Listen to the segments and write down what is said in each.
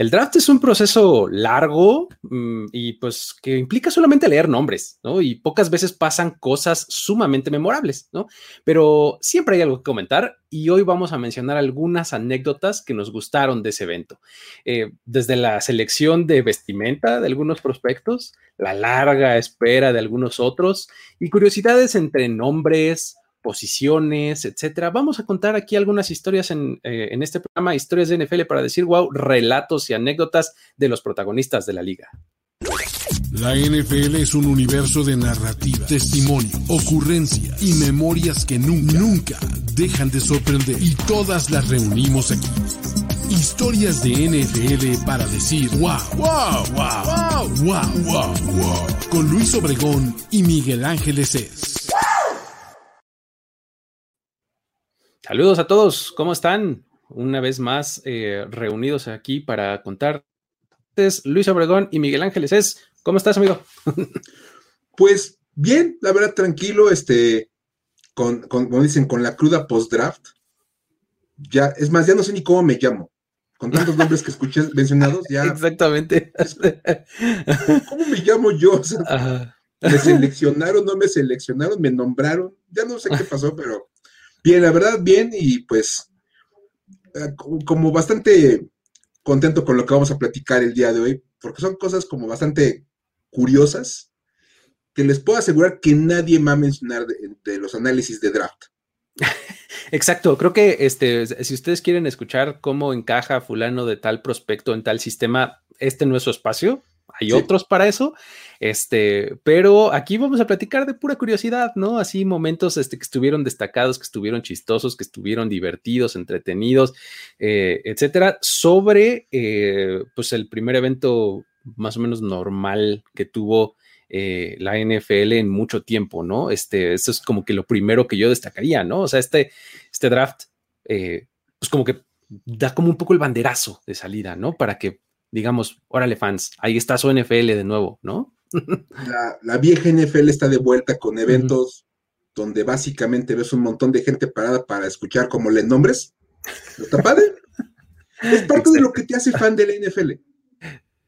El draft es un proceso largo mm, y pues que implica solamente leer nombres, ¿no? Y pocas veces pasan cosas sumamente memorables, ¿no? Pero siempre hay algo que comentar y hoy vamos a mencionar algunas anécdotas que nos gustaron de ese evento. Eh, desde la selección de vestimenta de algunos prospectos, la larga espera de algunos otros y curiosidades entre nombres, posiciones, etcétera. Vamos a contar aquí algunas historias en, eh, en, este programa, historias de NFL para decir, wow, relatos y anécdotas de los protagonistas de la liga. La NFL es un universo de narrativa, testimonio, ocurrencia y memorias que nunca, nunca dejan de sorprender. Y todas las reunimos aquí. Historias de NFL para decir wow, wow, wow, wow, wow, wow, wow. Con Luis Obregón y Miguel Ángeles es. Saludos a todos, ¿cómo están? Una vez más eh, reunidos aquí para contar. Luis Obregón y Miguel Ángeles es. ¿Cómo estás, amigo? Pues bien, la verdad, tranquilo, este, con, como dicen, con la cruda post-draft. Ya, es más, ya no sé ni cómo me llamo. Con tantos nombres que escuché mencionados, ya. Exactamente. ¿Cómo me llamo yo? ¿Me seleccionaron, no me seleccionaron, me nombraron? Ya no sé qué pasó, pero Bien, la verdad, bien, y pues eh, como bastante contento con lo que vamos a platicar el día de hoy, porque son cosas como bastante curiosas que les puedo asegurar que nadie va a mencionar de, los análisis de draft. Exacto, creo que este, si ustedes quieren escuchar cómo encaja fulano de tal prospecto en tal sistema, este no es su espacio, hay otros para eso, este, pero aquí vamos a platicar de pura curiosidad, ¿no? Así momentos este, que estuvieron destacados, que estuvieron chistosos, que estuvieron divertidos, entretenidos, eh, etcétera, sobre eh, pues el primer evento más o menos normal que tuvo eh, la NFL en mucho tiempo, ¿no? Este, eso es como que lo primero que yo destacaría, ¿no? O sea, este, este draft, pues como que da como un poco el banderazo de salida, ¿no? Para que digamos, órale fans, ahí está su NFL de nuevo, ¿no? La, vieja NFL está de vuelta con eventos donde básicamente ves un montón de gente parada para escuchar como le nombres. ¿Está padre? Es parte de lo que te hace fan de la NFL.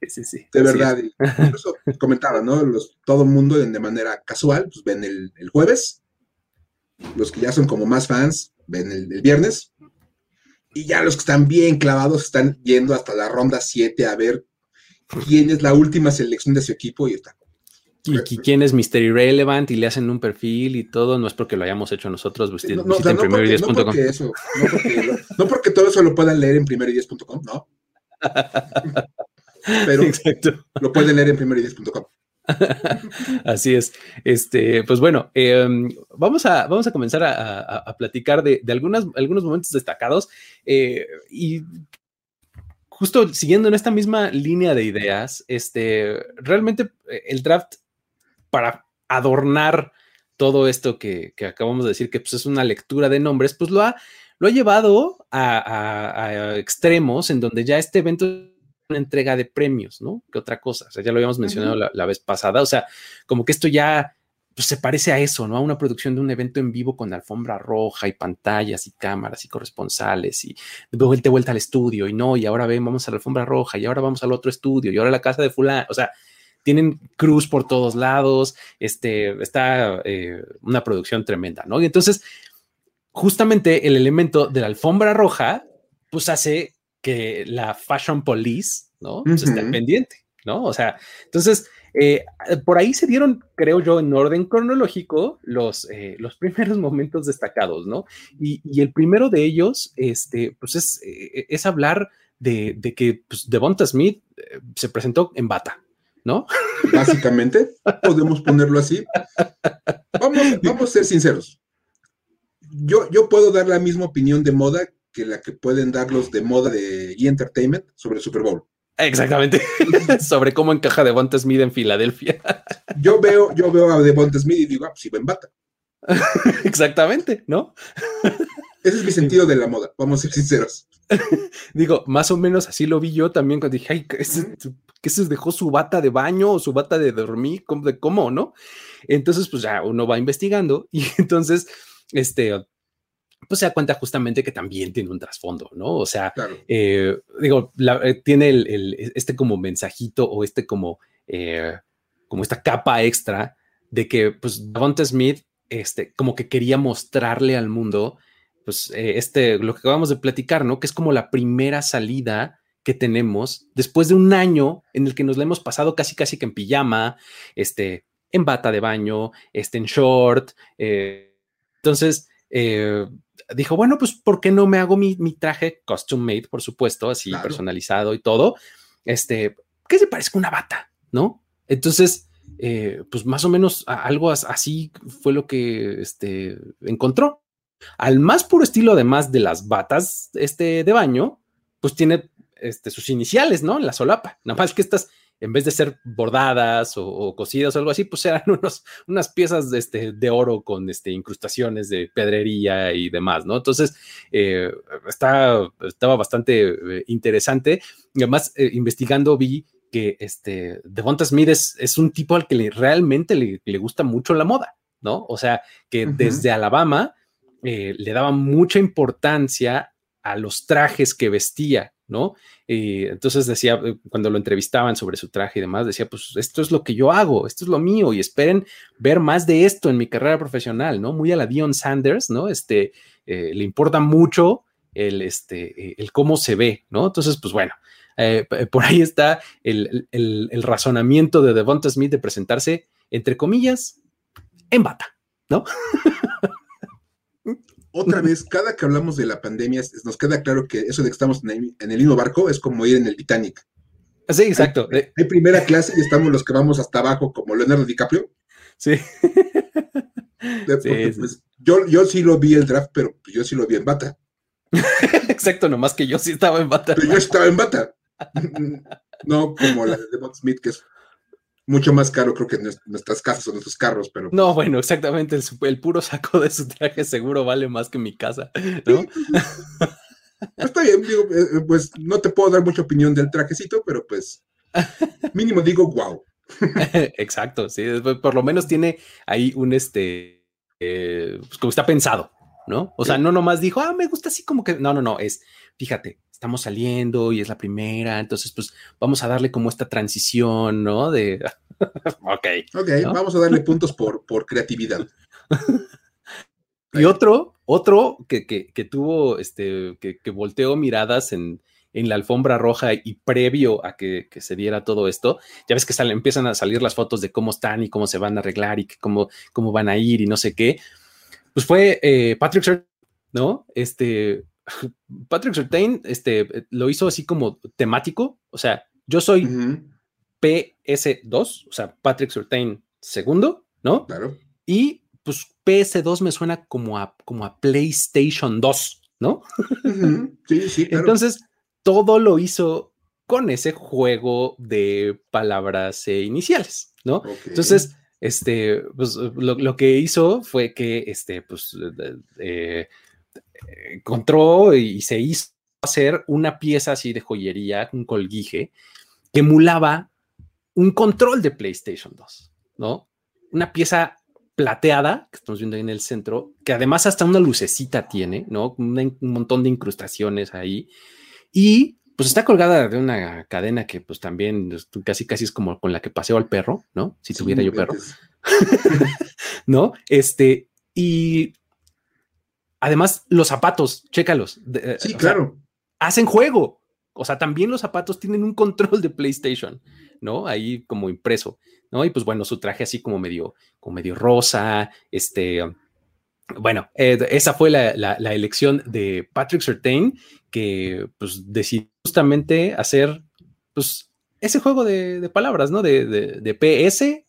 Sí, sí. De verdad. Incluso comentaba, ¿no? Los, todo el mundo de manera casual, pues ven el, jueves. Los que ya son como más fans, ven el, el viernes. Y ya los que están bien clavados están yendo hasta la ronda 7 a ver quién es la última selección de su equipo y está. Y, quién es Mr. Irrelevant y le hacen un perfil y todo, no es porque lo hayamos hecho nosotros, no, no, no, porque, no, porque eso, no porque, todo eso lo puedan leer en primero10.com, no. Pero lo pueden leer en primero10.com. Así es. Este, pues bueno, em, vamos, a, vamos a comenzar a, platicar de, algunos momentos destacados eh, y justo siguiendo en esta misma línea de ideas, este, realmente eh, el draft para adornar todo esto que, acabamos de decir, que pues, es una lectura de nombres, pues lo ha, lo ha llevado a extremos en donde ya este evento una entrega de premios, ¿no? Que otra cosa. O sea, ya lo habíamos mencionado la, vez pasada. O sea, como que esto ya pues, se parece a eso, ¿no? A una producción de un evento en vivo con alfombra roja y pantallas y cámaras y corresponsales y de vuelta, vuelta al estudio y no, y ahora ven, vamos a la alfombra roja y ahora vamos al otro estudio y ahora a la casa de fulano. O sea, tienen cruz por todos lados, este, está eh, una producción tremenda, ¿no? Y entonces, justamente el elemento de la alfombra roja, pues hace que la Fashion Police, ¿no? Pues esté pendiente, ¿no? O sea, entonces, eh, por ahí se dieron, creo yo, en orden cronológico, los, eh, los primeros momentos destacados, ¿no? Y, el primero de ellos, este, pues es, eh, es hablar de, de que pues, Devonta Smith se presentó en bata, ¿no? Básicamente, podemos ponerlo así. Vamos, vamos a ser sinceros. Yo, yo puedo dar la misma opinión de moda que la que pueden dar los de moda de E! Entertainment sobre el Super Bowl. Exactamente. sobre cómo encaja Devonta Smith en Filadelfia. yo veo, yo veo a Devonta Smith y digo, ah, pues iba en bata. Exactamente, ¿no? Ese es mi sentido de la moda, vamos a ser sinceros. Digo, más o menos así lo vi yo también cuando dije, ay, ¿qué se dejó su bata de baño o su bata de dormir? ¿Cómo, de cómo, no? Entonces, pues ya uno va investigando y entonces, este, pues se da cuenta justamente que también tiene un trasfondo, ¿no? O sea, eh, digo, eh, tiene el, este como mensajito o este como, eh, como esta capa extra de que, pues, Devonta Smith, este, como que quería mostrarle al mundo, pues, este, lo que acabamos de platicar, ¿no? Que es como la primera salida que tenemos después de un año en el que nos la hemos pasado casi, casi que en pijama, este, en bata de baño, este, en short. entonces, dijo, bueno, pues, ¿por qué no me hago mi, traje custom made, por supuesto, así personalizado y todo? Este, que se parezca una bata, ¿no? Entonces, eh, pues más o menos algo así fue lo que este, encontró. Al más puro estilo, además de las batas este, de baño, pues tiene este, sus iniciales, ¿no? En la solapa. Nada más que estas en vez de ser bordadas o, cosidas o algo así, pues eran unos, unas piezas de, este, de oro con este, incrustaciones de pedrería y demás, ¿no? Entonces, eh, está, estaba bastante eh, interesante. Y además, eh, investigando vi que este, Devonta Smith es, un tipo al que le, realmente le, gusta mucho la moda, ¿no? O sea, que desde Alabama le daba mucha importancia a los trajes que vestía, ¿no? Y entonces decía, eh, cuando lo entrevistaban sobre su traje y demás, decía, pues esto es lo que yo hago, esto es lo mío y esperen ver más de esto en mi carrera profesional, ¿no? Muy a la Dion Sanders, ¿no? Este, eh, le importa mucho el, este, eh, el cómo se ve, ¿no? Entonces, pues bueno, por ahí está el, el razonamiento de Devonta Smith de presentarse, entre comillas, en bata, ¿no? otra vez, cada que hablamos de la pandemia, nos queda claro que eso de que estamos en el, mismo barco es como ir en el Titanic. Sí, exacto. Hay, primera clase y estamos los que vamos hasta abajo, como Leonardo DiCaprio. Sí. Pues, yo, yo sí lo vi el draft, pero yo sí lo vi en bata. exacto, nomás que yo sí estaba en bata. Pero yo estaba en bata. no como la de Devon Smith, que es mucho más caro, creo que nuestras casas o nuestros carros, pero. No, bueno, exactamente. El, puro saco de su traje seguro vale más que mi casa, ¿no? Está bien, digo, eh, eh, pues no te puedo dar mucha opinión del trajecito, pero pues mínimo digo, wow. Exacto, sí, por lo menos tiene ahí un este, eh, pues como está pensado, ¿no? O sea, no nomás dijo, ah, me gusta así como que, no, no, no, es, fíjate, estamos saliendo y es la primera, entonces pues vamos a darle como esta transición, ¿no? De, ok. Ok, vamos a darle puntos por, por creatividad. y otro, otro que, que, tuvo, este, que, que volteó miradas en, en la alfombra roja y previo a que, se diera todo esto, ya ves que empiezan a salir las fotos de cómo están y cómo se van a arreglar y cómo, cómo van a ir y no sé qué, pues fue eh, Patrick ¿no? Este, Patrick Surtain este, lo hizo así como temático, o sea, yo soy PS2, o sea, Patrick Surtain segundo, ¿no? Claro. Y pues PS2 me suena como a, como a PlayStation 2, ¿no? Sí, sí. Entonces, todo lo hizo con ese juego de palabras eh, iniciales, ¿no? Entonces, este, pues lo, que hizo fue que, este, pues, eh, encontró y se hizo hacer una pieza así de joyería, un colguije, que emulaba un control de PlayStation 2, ¿no? Una pieza plateada, que estamos viendo ahí en el centro, que además hasta una lucecita tiene, ¿no? un montón de incrustaciones ahí. Y pues está colgada de una cadena que pues también casi casi es como con la que paseo al perro, ¿no? Si tuviera yo perro. ¿No? Este, y Además, los zapatos, chécalos. Eh, sí, claro. hacen juego. O sea, también los zapatos tienen un control de PlayStation, ¿no? Ahí como impreso, ¿no? Y pues bueno, su traje así como medio, como medio rosa, este, bueno, eh, esa fue la, elección de Patrick Sertain, que pues decidió justamente hacer, pues, ese juego de, palabras, ¿no? De, de, PS,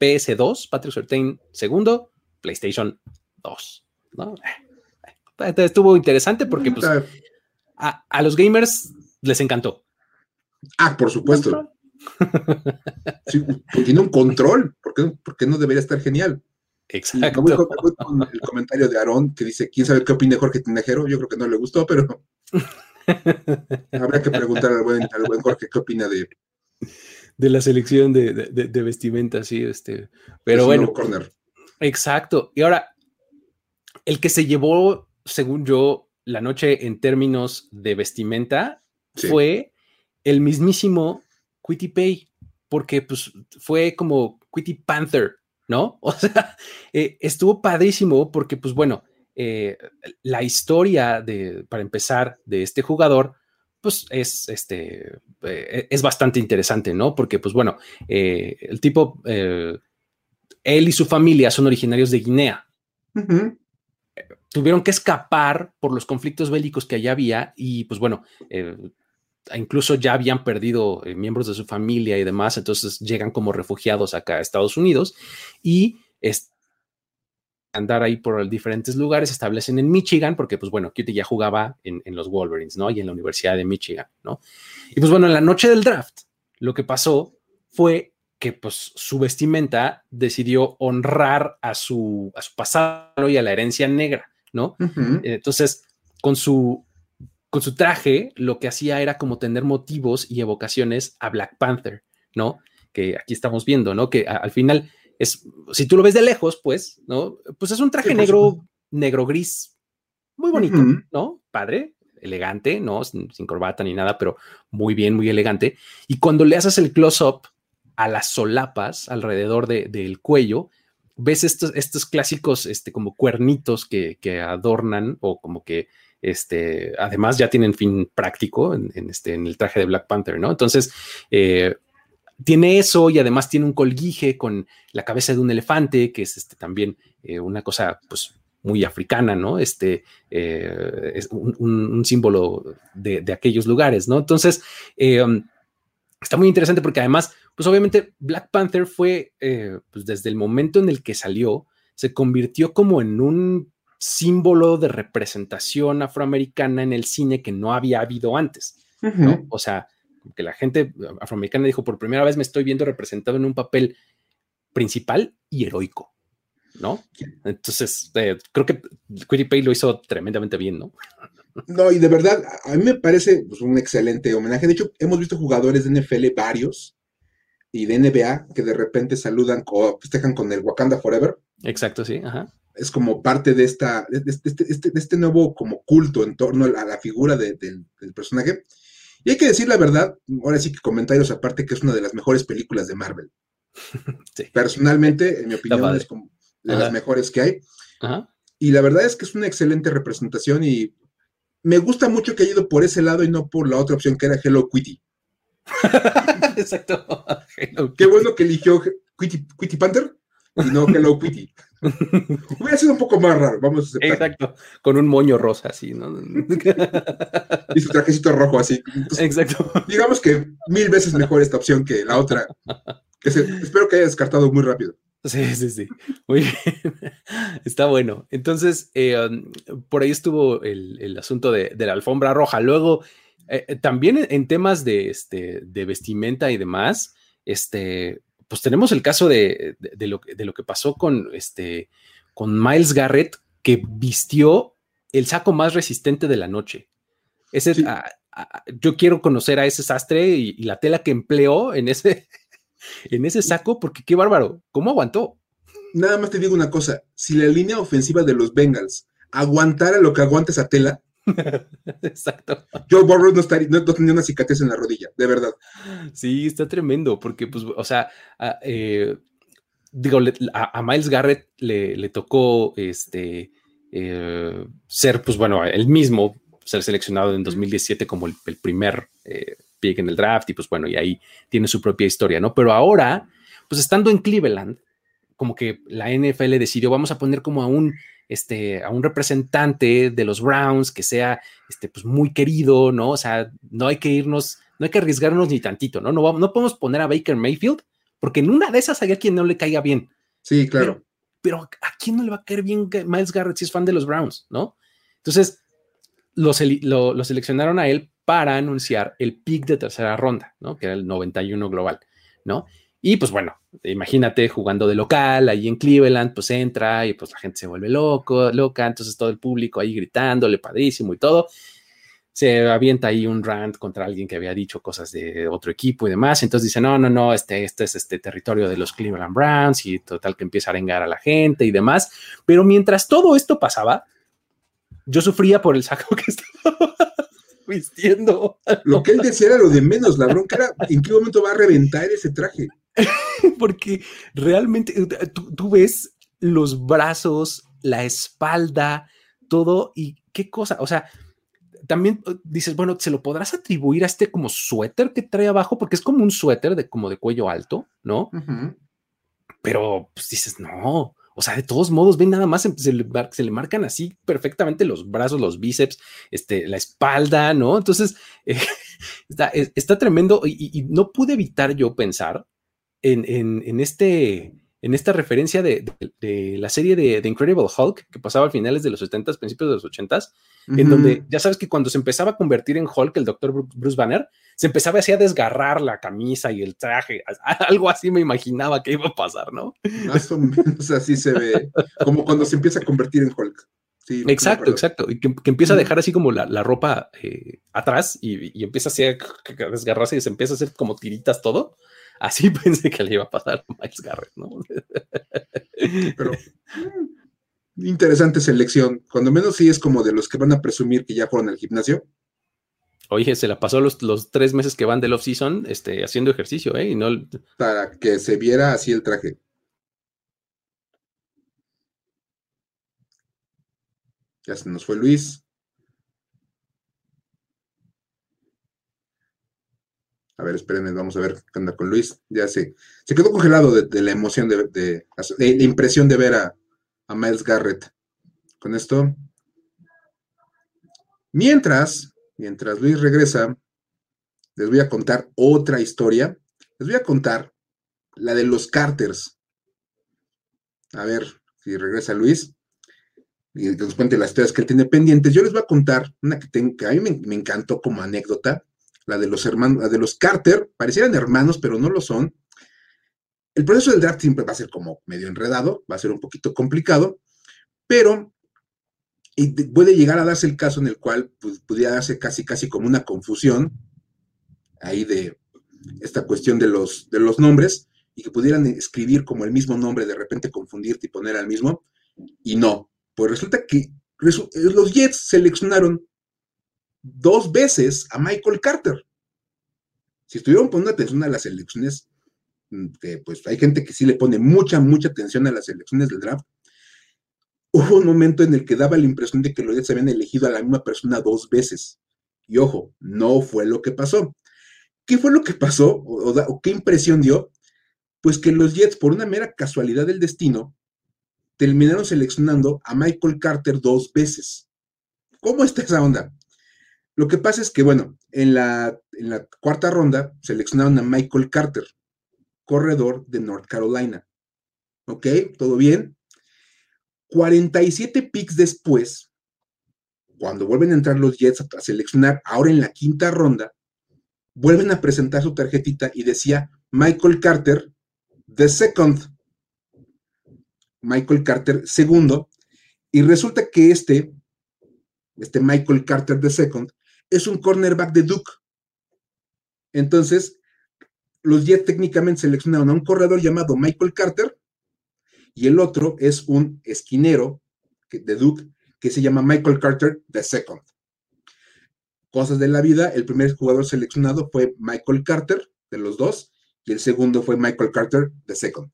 PS2, Patrick Sertain segundo, PlayStation 2. ¿no? Estuvo interesante porque pues, a, los gamers les encantó. Ah, por supuesto. tiene un control, ¿por qué, no debería estar genial? Exacto. con el comentario de Aarón que dice, ¿quién sabe qué opina Jorge Tinajero? Yo creo que no le gustó, pero habrá que preguntar al buen, Jorge qué opina de... De la selección de, vestimenta, sí, este. Pero bueno. Exacto. Y ahora, el que se llevó según yo, la noche en términos de vestimenta fue el mismísimo Quitty Pay, porque pues fue como Quitty Panther, ¿no? O sea, eh, estuvo padrísimo porque pues bueno, eh, la historia de, para empezar, de este jugador, pues es, este, eh, es bastante interesante, ¿no? Porque pues bueno, el tipo, él y su familia son originarios de Guinea. Tuvieron que escapar por los conflictos bélicos que allá había y pues bueno, incluso ya habían perdido eh, miembros de su familia y demás, entonces llegan como refugiados acá a Estados Unidos y andar ahí por diferentes lugares, establecen en Michigan, porque pues bueno, Cutie ya jugaba en, los Wolverines, ¿no? Y en la Universidad de Michigan, ¿no? Y pues bueno, en la noche del draft, lo que pasó fue que pues su vestimenta decidió honrar a su, a su pasado y a la herencia negra, ¿no? Entonces, con su con su traje lo que hacía era como tener motivos y evocaciones a Black Panther, ¿no? Que aquí estamos viendo, ¿no? Que al final es, si tú lo ves de lejos, pues, ¿no? Pues es un traje negro, negro gris, muy bonito, ¿no? Padre, elegante, ¿no? Sin, corbata ni nada, pero muy bien, muy elegante. Y cuando le haces el close-up a las solapas alrededor del cuello, ves estos, estos clásicos, este, como cuernitos que, que adornan o como que este, además ya tienen fin práctico en, este, en el traje de Black Panther, ¿no? Entonces, eh, tiene eso y además tiene un colguije con la cabeza de un elefante, que es este, también eh, una cosa, pues, muy africana, ¿no? Este eh, es un, símbolo de, aquellos lugares, ¿no? Entonces, está muy interesante porque además, pues obviamente Black Panther fue, pues desde el momento en el que salió, se convirtió como en un símbolo de representación afroamericana en el cine que no había habido antes, ¿no? O sea, que la gente afroamericana dijo, por primera vez me estoy viendo representado en un papel principal y heroico, ¿no? Entonces, eh, creo que Quitty Pay lo hizo tremendamente bien, ¿no? No, y de verdad, a mí me parece pues, un excelente homenaje. De hecho, hemos visto jugadores de NFL varios y de NBA que de repente saludan o festejan con el Wakanda Forever. Exacto, sí, ajá es como parte de, esta, de, este, este, de este, nuevo como culto en torno a la figura del personaje. Y hay que decir la verdad, ahora sí que comentarios aparte, que es una de las mejores películas de Marvel. Personalmente, en mi opinión, es como de las mejores que hay. Y la verdad es que es una excelente representación y me gusta mucho que haya ido por ese lado y no por la otra opción que era Hello Kitty. Exacto. Qué bueno que eligió Quitty Panther y no Hello Kitty. Hubiera sido un poco más raro, vamos a Exacto, con un moño rosa así, ¿no? y su trajecito rojo así. Exacto. Digamos que mil veces mejor esta opción que la otra, que espero que haya descartado muy rápido. Sí, sí, sí. Muy bien. Está bueno. Entonces, eh, um, por ahí estuvo el, asunto de, la alfombra roja. Luego, eh, eh, también en temas de, este, de vestimenta y demás, este, pues tenemos el caso de, lo, que pasó con, este, con Miles Garrett, que vistió el saco más resistente de la noche. Ese, yo quiero conocer a ese sastre y, la tela que empleó en ese, en ese saco, porque qué bárbaro, ¿cómo aguantó? Nada más te digo una cosa, si la línea ofensiva de los Bengals aguantara lo que aguanta esa tela, Exacto. Joe Burrow no, estaría, no, tenía una cicatriz en la rodilla, de verdad. Sí, está tremendo, porque, pues, o sea, eh, digo, a, Miles Garrett le, tocó este eh, ser, pues, bueno, él mismo ser seleccionado en 2017 como el, primer eh, pick en el draft, y pues, bueno, y ahí tiene su propia historia, ¿no? Pero ahora, pues, estando en Cleveland, como que la NFL decidió, vamos a poner como a un este, a un representante de los Browns que sea este, pues muy querido, ¿no? O sea, no hay que irnos, no hay que arriesgarnos ni tantito, ¿no? No, no podemos poner a Baker Mayfield porque en una de esas hay a quien no le caiga bien. Sí, claro. Pero, ¿a quién no le va a caer bien Miles Garrett si es fan de los Browns, ¿no? Entonces, lo, lo seleccionaron a él para anunciar el pick de tercera ronda, ¿no? Que era el 91 global, ¿no? Y pues bueno, imagínate jugando de local ahí en Cleveland, pues entra y pues la gente se vuelve loco, loca, entonces todo el público ahí gritándole padrísimo y todo. Se avienta ahí un rant contra alguien que había dicho cosas de otro equipo y demás. Entonces dice, no, no, no, este, este es este territorio de los Cleveland Browns y total que empieza a arengar a la gente y demás. Pero mientras todo esto pasaba, yo sufría por el saco que estaba vistiendo. Lo que él decía era lo de menos, la bronca era en qué momento va a reventar ese traje. Porque realmente tú, ves los brazos, la espalda, todo y qué cosa, o sea, también uh, dices, bueno, se lo podrás atribuir a este como suéter que trae abajo, porque es como un suéter de como de cuello alto, ¿no? Pero pues dices, no, o sea, de todos modos, ven nada más, se le, marcan así perfectamente los brazos, los bíceps, este, la espalda, ¿no? Entonces, eh, está, tremendo y, no pude evitar yo pensar en, en, este, en esta referencia de, la serie de, Incredible Hulk que pasaba a finales de los 70s, principios de los 80s, en donde ya sabes que cuando se empezaba a convertir en Hulk, el doctor Bruce Banner, se empezaba así a desgarrar la camisa y el traje, algo así me imaginaba que iba a pasar, ¿no? Más o menos así se ve, como cuando se empieza a convertir en Hulk. Sí, exacto, exacto. Y que, empieza a dejar así como la, ropa eh, atrás y, empieza así a, desgarrarse y se empieza a hacer como tiritas todo. Así pensé que le iba a pasar a Miles Garrett, ¿no? Pero mm, interesante selección. Cuando menos sí es como de los que van a presumir que ya fueron al gimnasio. Oye, se la pasó los, los tres meses que van del off-season este, haciendo ejercicio, ¿eh? Y no... Para que se viera así el traje. Ya se nos fue Luis. A ver, espérenme, vamos a ver qué anda con Luis. Ya se, se quedó congelado de, la emoción, de, la impresión de ver a, Miles Garrett. Con esto. Mientras, mientras Luis regresa, les voy a contar otra historia. Les voy a contar la de los Carters. A ver si regresa Luis y nos cuente las historias que él tiene pendientes. Yo les voy a contar una que, que a mí me, encantó como anécdota la de los hermanos, la de los Carter, parecieran hermanos, pero no lo son. El proceso del draft siempre va a ser como medio enredado, va a ser un poquito complicado, pero puede llegar a darse el caso en el cual pues, pudiera darse casi, casi como una confusión ahí de esta cuestión de los, de los nombres y que pudieran escribir como el mismo nombre, de repente confundirte y poner al mismo, y no. Pues resulta que los Jets seleccionaron dos veces a Michael Carter. Si estuvieron poniendo atención a las elecciones, mm, pues hay gente que sí le pone mucha, mucha atención a las elecciones del draft, hubo un momento en el que daba la impresión de que los Jets habían elegido a la misma persona dos veces. Y ojo, no fue lo que pasó. ¿Qué fue lo que pasó qué impresión dio? Pues que los Jets, por una mera casualidad del destino, terminaron seleccionando a Michael Carter dos veces. ¿Cómo está esa onda? Lo que pasa es que, bueno, en la, en la cuarta ronda seleccionaron a Michael Carter, corredor de North Carolina. ¿Ok? ¿Todo bien? 47 picks después, cuando vuelven a entrar los Jets a, seleccionar, ahora en la quinta ronda, vuelven a presentar su tarjetita y decía Michael Carter, the second. Michael Carter, segundo. Y resulta que este, este Michael Carter, the second, es un cornerback de Duke. Entonces, los Jets técnicamente seleccionaron a un corredor llamado Michael Carter y el otro es un esquinero de Duke que se llama Michael Carter the Second. Cosas de la vida, el primer jugador seleccionado fue Michael Carter de los dos y el segundo fue Michael Carter the Second.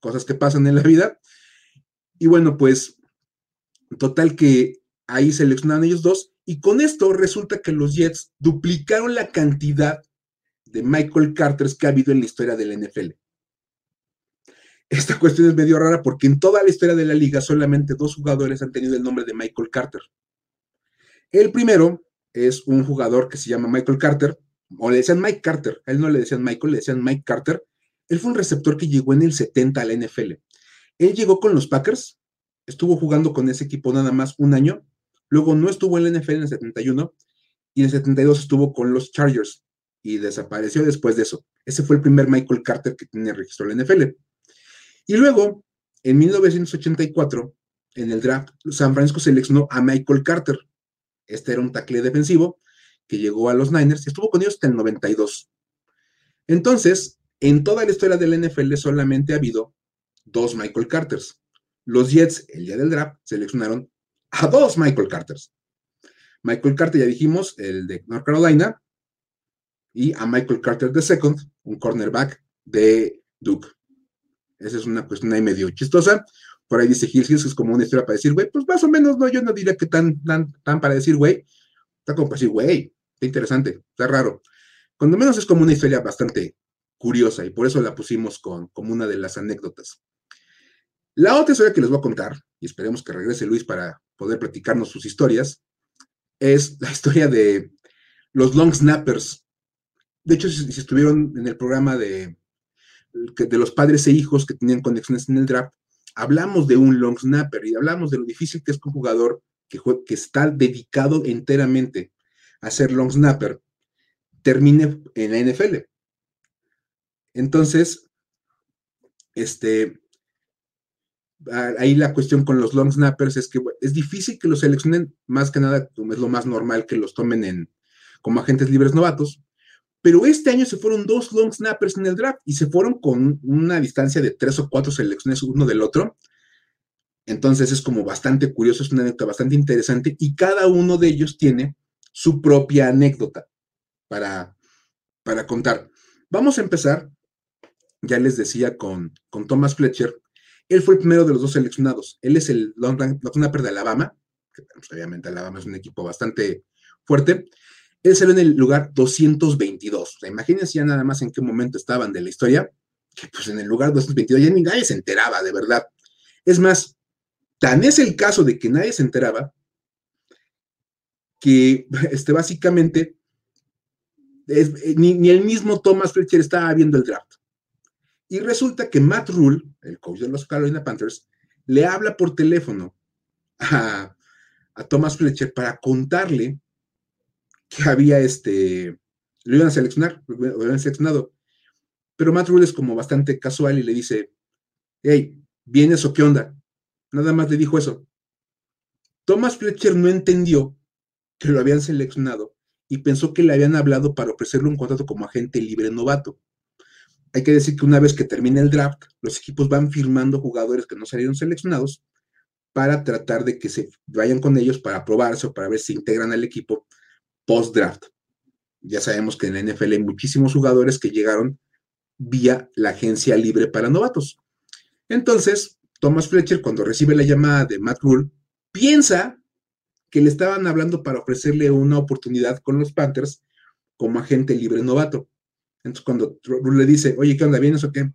Cosas que pasan en la vida. Y bueno, pues total que ahí seleccionaron ellos dos y con esto resulta que los Jets duplicaron la cantidad de Michael Carters que ha habido en la historia del NFL. Esta cuestión es medio rara porque en toda la historia de la liga solamente dos jugadores han tenido el nombre de Michael Carter. El primero es un jugador que se llama Michael Carter, o le decían Mike Carter, a él no le decían Michael, le decían Mike Carter. Él fue un receptor que llegó en el 70 a la NFL. Él llegó con los Packers, estuvo jugando con ese equipo nada más un año Luego no estuvo en la NFL en el 71 y en el 72 estuvo con los Chargers y desapareció después de eso. Ese fue el primer Michael Carter que tenía registro en la NFL. Y luego, en 1984, en el draft, San Francisco seleccionó a Michael Carter. Este era un tackle defensivo que llegó a los Niners y estuvo con ellos hasta el 92. Entonces, en toda la historia de la NFL solamente ha habido dos Michael Carters. Los Jets, el día del draft, seleccionaron a dos Michael Carters. Michael Carter, ya dijimos, el de North Carolina, y a Michael Carter II, un cornerback de Duke. Esa es una cuestión ahí medio chistosa. Por ahí dice Hills, que es como una historia para decir, güey, pues más o menos, no, yo no diría que tan, tan, tan para decir, güey, está como para decir, güey, está interesante, está raro. Cuando menos es como una historia bastante curiosa y por eso la pusimos con, como una de las anécdotas. La otra historia que les voy a contar, y esperemos que regrese Luis para poder platicarnos sus historias, es la historia de los long snappers. De hecho, si, estuvieron en el programa de, de los padres e hijos que tenían conexiones en el draft, hablamos de un long snapper y hablamos de lo difícil que es que un jugador que, que está dedicado enteramente a ser long snapper termine en la NFL. Entonces, este, ahí la cuestión con los long snappers es que es difícil que los seleccionen, más que nada, es lo más normal que los tomen en, como agentes libres novatos. Pero este año se fueron dos long snappers en el draft y se fueron con una distancia de tres o cuatro selecciones uno del otro. Entonces es como bastante curioso, es una anécdota bastante interesante y cada uno de ellos tiene su propia anécdota para, para contar. Vamos a empezar, ya les decía, con, con Thomas Fletcher, él fue el primero de los dos seleccionados. Él es el long de Alabama, que pues, obviamente Alabama es un equipo bastante fuerte. Él salió en el lugar 222. O sea, imagínense ya nada más en qué momento estaban de la historia, que pues en el lugar 222 ya ni nadie se enteraba, de verdad. Es más, tan es el caso de que nadie se enteraba que este, básicamente ni, ni, el mismo Thomas Fletcher estaba viendo el draft. Y resulta que Matt Rule, el coach de los Carolina Panthers, le habla por teléfono a, Thomas Fletcher para contarle que había este, lo iban a seleccionar, lo habían seleccionado. Pero Matt Rule es como bastante casual y le dice, hey, ¿vienes o qué onda? Nada más le dijo eso. Thomas Fletcher no entendió que lo habían seleccionado y pensó que le habían hablado para ofrecerle un contrato como agente libre novato hay que decir que una vez que termine el draft, los equipos van firmando jugadores que no salieron seleccionados para tratar de que se vayan con ellos para probarse o para ver si integran al equipo post-draft. Ya sabemos que en la NFL hay muchísimos jugadores que llegaron vía la agencia libre para novatos. Entonces, Thomas Fletcher, cuando recibe la llamada de Matt Rule, piensa que le estaban hablando para ofrecerle una oportunidad con los Panthers como agente libre novato. Entonces, cuando le dice, oye, ¿qué onda? ¿Vienes o qué?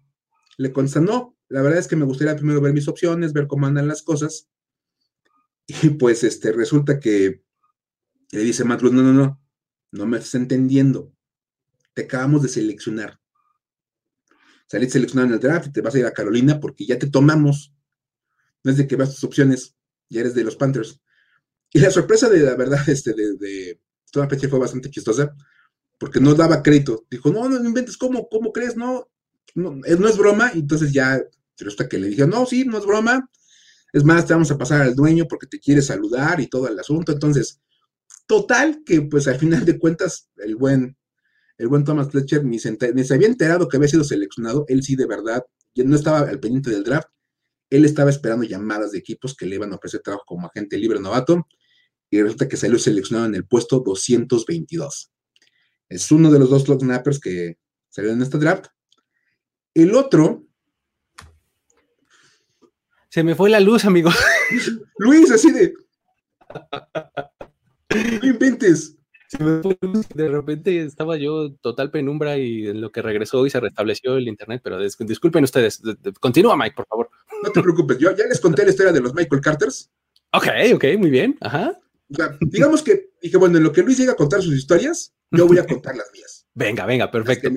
Le contesta, no, la verdad es que me gustaría primero ver mis opciones, ver cómo andan las cosas. Y pues este, resulta que le dice Matt no, no, no, no me estás entendiendo. Te acabamos de seleccionar. Saliste seleccionado en el draft y te vas a ir a Carolina porque ya te tomamos. No es de que vas tus opciones, ya eres de los Panthers. Y la sorpresa de la verdad, este, de, de fue bastante chistosa, porque no daba crédito. Dijo, no, no, inventes, ¿cómo, cómo crees? No, no, no es broma. Y entonces ya resulta que le dijo, no, sí, no es broma. Es más, te vamos a pasar al dueño porque te quiere saludar y todo el asunto. Entonces, total, que pues al final de cuentas, el buen, el buen Thomas Fletcher ni se, ni se había enterado que había sido seleccionado. Él sí, de verdad, ya no estaba al pendiente del draft. Él estaba esperando llamadas de equipos que le iban a ofrecer trabajo como agente libre novato. Y resulta que salió seleccionado en el puesto 222. Es uno de los dos long snappers que salieron en este draft. El otro. Se me fue la luz, amigo. Luis, así de. No inventes. Se me fue la luz. De repente estaba yo total penumbra y en lo que regresó y se restableció el internet, pero disculpen ustedes. Continúa, Mike, por favor. No te preocupes, yo ya les conté la historia de los Michael Carters. Ok, ok, muy bien. Ajá. Digamos que dije, bueno, en lo que Luis llega a contar sus historias, yo voy a contar las mías. Venga, venga, perfecto.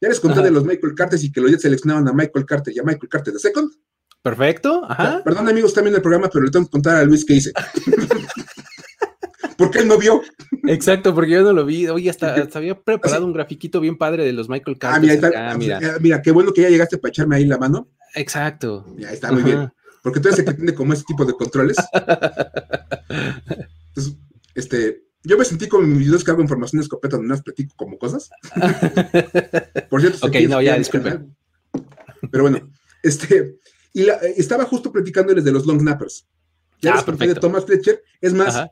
ya les conté de los Michael Carter y que los Jets seleccionaban a Michael Carter y a Michael Carter de Second. Perfecto, ajá. Perdón, amigos, también el programa, pero le tengo que contar a Luis qué hice. porque él no vio. Exacto, porque yo no lo vi. Oye, hasta, había preparado un grafiquito bien padre de los Michael Carter. Ah, mira, ah, mira. qué bueno que ya llegaste para echarme ahí la mano. Exacto. Ya está muy bien. Porque tú eres el que tiene como ese tipo de controles. Entonces, este, yo me sentí como mis videos que hago información de escopeta donde más platico como cosas. Por cierto, ok, no, ya, disculpe. Pero bueno, este, y estaba justo platicándoles de los long snappers. Ya ah, les conté de Thomas Fletcher. Es más,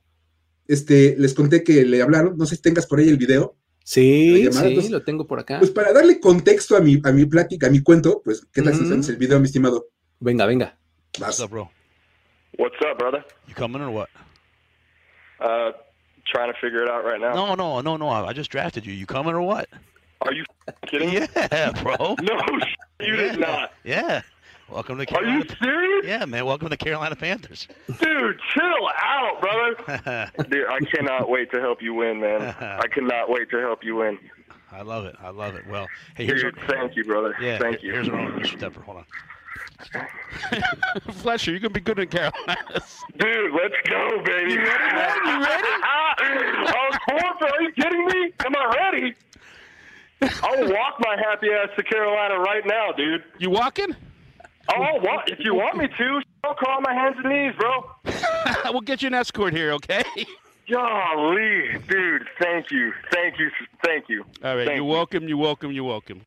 este, les conté que le hablaron. No sé si tengas por ahí el video. Sí, sí, lo tengo por acá. Pues para darle contexto a mi, a mi plática, a mi cuento, pues, ¿qué tal si hacemos el video, mi estimado? Venga, venga. What's up, bro? What's up, brother? You coming or what? Uh, trying to figure it out right now. No, no, no, no. I just drafted you. You coming or what? Are you kidding? Yeah, bro. no, you yeah. did not. Yeah. Welcome to Carolina. Are you serious? Yeah, man. Welcome to Carolina Panthers. Dude, chill out, brother. Dude, I cannot wait to help you win, man. I cannot wait to help you win. I love it. I love it. Well, hey, here's Dude, thank you, brother. Yeah, thank you. Here's our Mr. Stepper. Hold on. Fletcher, you're gonna be good in Carolina. Dude, let's go, baby. You ready, man? You ready? of course. Are you kidding me? Am I ready? I'll walk my happy ass to Carolina right now, dude. You walking? Oh, what? If you want me to, I'll crawl on my hands and knees, bro. we'll get you an escort here, okay? Golly, dude, thank you, thank you, thank you. All right, thank you're welcome, you're welcome, you're welcome.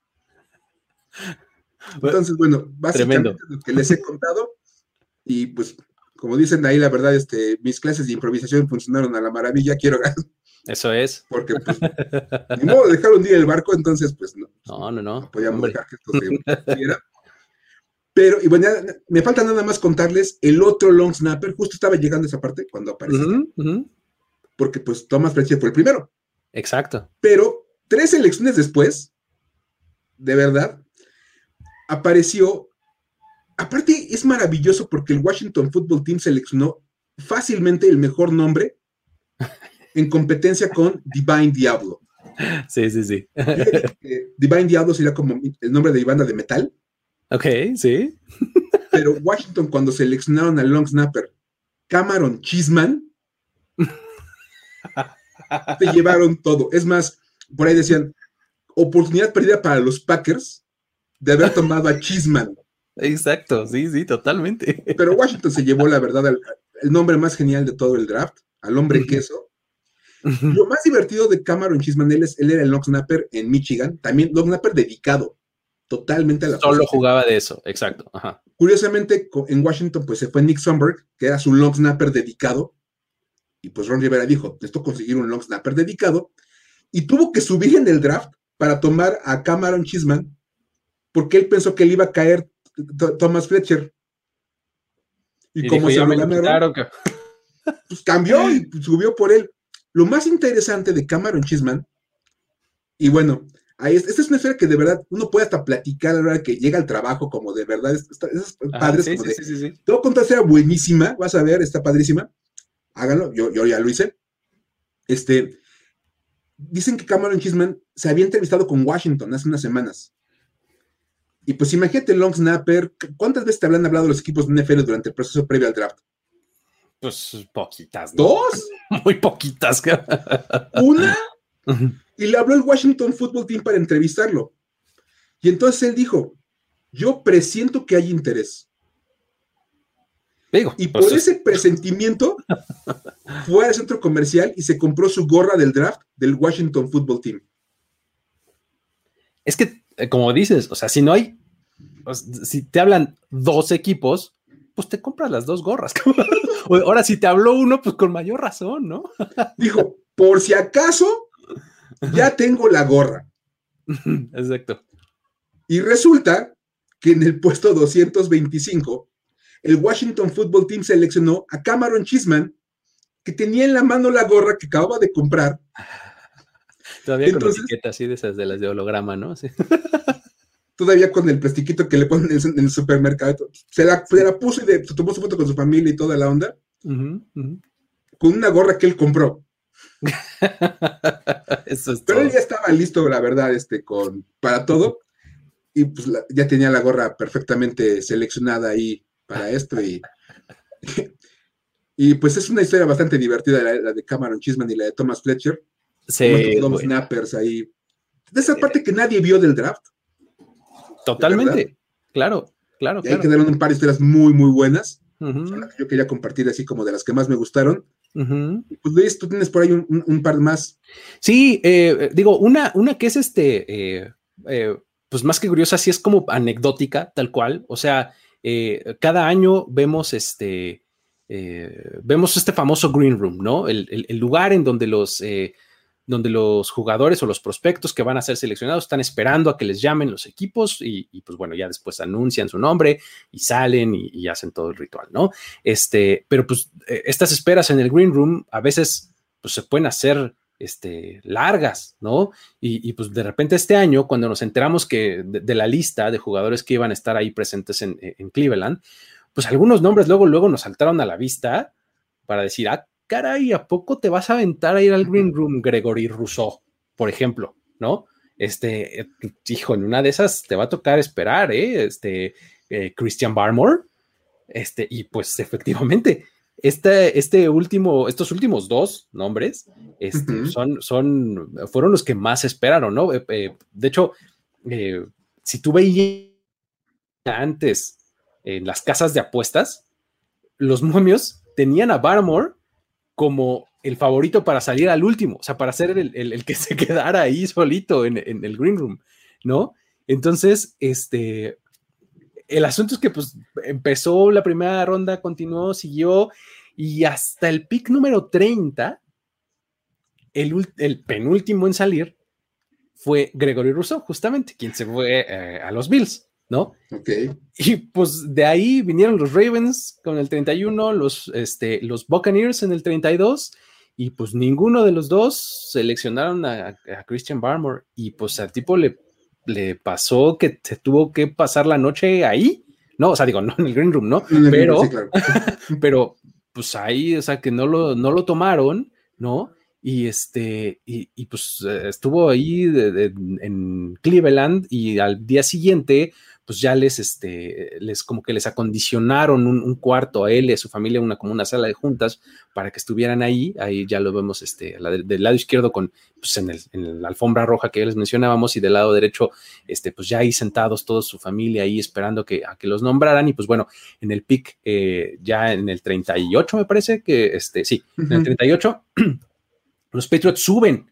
Entonces, bueno, básicamente Tremendo. lo que les he contado, y pues, como dicen ahí, la verdad, este, mis clases de improvisación funcionaron a la maravilla, quiero Eso es. Porque, pues, ni modo de dejar un día el barco, entonces, pues, no. No, no, no. no podíamos dejar que esto se viera. Pero, y bueno, me falta nada más contarles el otro long snapper, justo estaba llegando a esa parte cuando apareció. Uh -huh, Porque, pues, Thomas Fletcher fue el primero. Exacto. Pero, tres elecciones después, de verdad, apareció. Aparte, es maravilloso porque el Washington Football Team seleccionó fácilmente el mejor nombre en competencia con Divine Diablo. Sí, sí, sí. Divine Diablo sería como el nombre de banda de metal. Ok, sí. Pero Washington, cuando seleccionaron al long snapper Cameron Chisman, te llevaron todo. Es más, por ahí decían, oportunidad perdida para los Packers de haber tomado a Chisman. Exacto, sí, sí, totalmente. Pero Washington se llevó, la verdad, el nombre más genial de todo el draft, al hombre queso. Lo más divertido de Cameron Chisman, él, él era el long snapper en Michigan, también long snapper dedicado, totalmente a la Solo jugaba de eso, exacto. Ajá. Curiosamente, en Washington, pues se fue Nick Sonberg, que era su long snapper dedicado, y pues Ron Rivera dijo, necesito conseguir un long snapper dedicado, y tuvo que subir en el draft para tomar a Cameron Chisman, porque él pensó que le iba a caer Thomas Fletcher. Y, como se lo ganaron, pues cambió y subió por él. Lo más interesante de Cameron Chisman, y bueno, ahí esta es una historia que de verdad uno puede hasta platicar a la hora que llega al trabajo, como de verdad, esas padres. sí, como sí, de, sí, sí, Te voy a contar, sea buenísima, vas a ver, está padrísima. Háganlo, yo, yo ya lo hice. Este, dicen que Cameron Chisman se había entrevistado con Washington hace unas semanas. Y pues imagínate long snapper, ¿cuántas veces te habrán hablado los equipos de NFL durante el proceso previo al draft? Pues poquitas. ¿no? ¿Dos? Muy poquitas. ¿Una? Y le habló el Washington Football Team para entrevistarlo. Y entonces él dijo, yo presiento que hay interés. Digo, y pues por es- ese presentimiento fue al centro comercial y se compró su gorra del draft del Washington Football Team. Es que, eh, como dices, o sea, si no hay, o si te hablan dos equipos, pues te compras las dos gorras. Ahora, si te habló uno, pues con mayor razón, ¿no? Dijo, por si acaso, ya tengo la gorra. Exacto. Y resulta que en el puesto 225, el Washington Football Team seleccionó a Cameron Chisman, que tenía en la mano la gorra que acababa de comprar. Todavía Entonces- con etiquetas así de esas de las de holograma, ¿no? Sí. Todavía con el plastiquito que le ponen en el, supermercado. Se la, se la puso y de- se tomó su foto con su familia y toda la onda, con una gorra que él compró. Eso es Pero todo. él ya estaba listo, la verdad, este, con, para todo. Y pues la- ya tenía la gorra perfectamente seleccionada ahí para esto. Y, y pues es una historia bastante divertida, la, la de Cameron Chisman y la de Thomas Fletcher. Sí, snappers ahí. De esa parte que nadie vio del draft. Totalmente. Claro, claro, Y ahí claro. quedaron un par de historias muy, muy buenas. Ujú, Son las que yo quería compartir así como de las que más me gustaron. Pues Luis, tú tienes por ahí un, un- un par más. Sí, eh, digo, una, una que es este, eh, eh, pues más que curiosa, sí es como anecdótica, tal cual. O sea, cada año vemos este, eh, vemos este famoso green room, ¿no? El, lugar en donde los, donde los jugadores o los prospectos que van a ser seleccionados están esperando a que les llamen los equipos y, pues bueno, ya después anuncian su nombre y salen y, hacen todo el ritual, ¿no? Este, pero pues eh, estas esperas en el green room a veces pues se pueden hacer este, largas, ¿no? Y, pues de repente este año, cuando nos enteramos que de, la lista de jugadores que iban a estar ahí presentes en, en Cleveland, pues algunos nombres luego, luego nos saltaron a la vista para decir, ah, caray, ¿a poco te vas a aventar a ir al Green Room, Gregory Rousseau, por ejemplo, ¿no? Este, eh, hijo, en una de esas te va a tocar esperar, ¿eh? Este, eh, Christian Barmore, este, y pues efectivamente, este, este último, estos últimos dos nombres este, son, son, fueron los que más esperaron, ¿no? Eh, de hecho, si tú veías antes en las casas de apuestas, los momios tenían a Barmore como el favorito para salir al último, o sea, para ser el, que se quedara ahí solito en, el green room, ¿no? Entonces, este, el asunto es que pues empezó la primera ronda, continuó, siguió y hasta el pick número 30, el, penúltimo en salir fue Gregory Rousseau, justamente, quien se fue eh, a los Bills. ¿No? Ok. Y pues de ahí vinieron los Ravens con el 31, los, este, los Buccaneers en el 32, y pues ninguno de los dos seleccionaron a, Christian Barmore, y pues al tipo le, le pasó que se tuvo que pasar la noche ahí, no, o sea, digo, no en el Green Room, ¿no? Pero, pero pues ahí, o sea, que no lo, no lo tomaron, ¿no? y este y, pues estuvo ahí en Cleveland y al día siguiente pues ya les, este, les como que les acondicionaron un, cuarto a él y a su familia, una como una sala de juntas para que estuvieran ahí. Ahí ya lo vemos este, del, lado izquierdo con, pues en, el, en, la alfombra roja que ya les mencionábamos y del lado derecho, este, pues ya ahí sentados toda su familia ahí esperando que, a que los nombraran. Y pues bueno, en el pick, eh, ya en el 38 me parece que, este, sí, en el 38, los Patriots suben,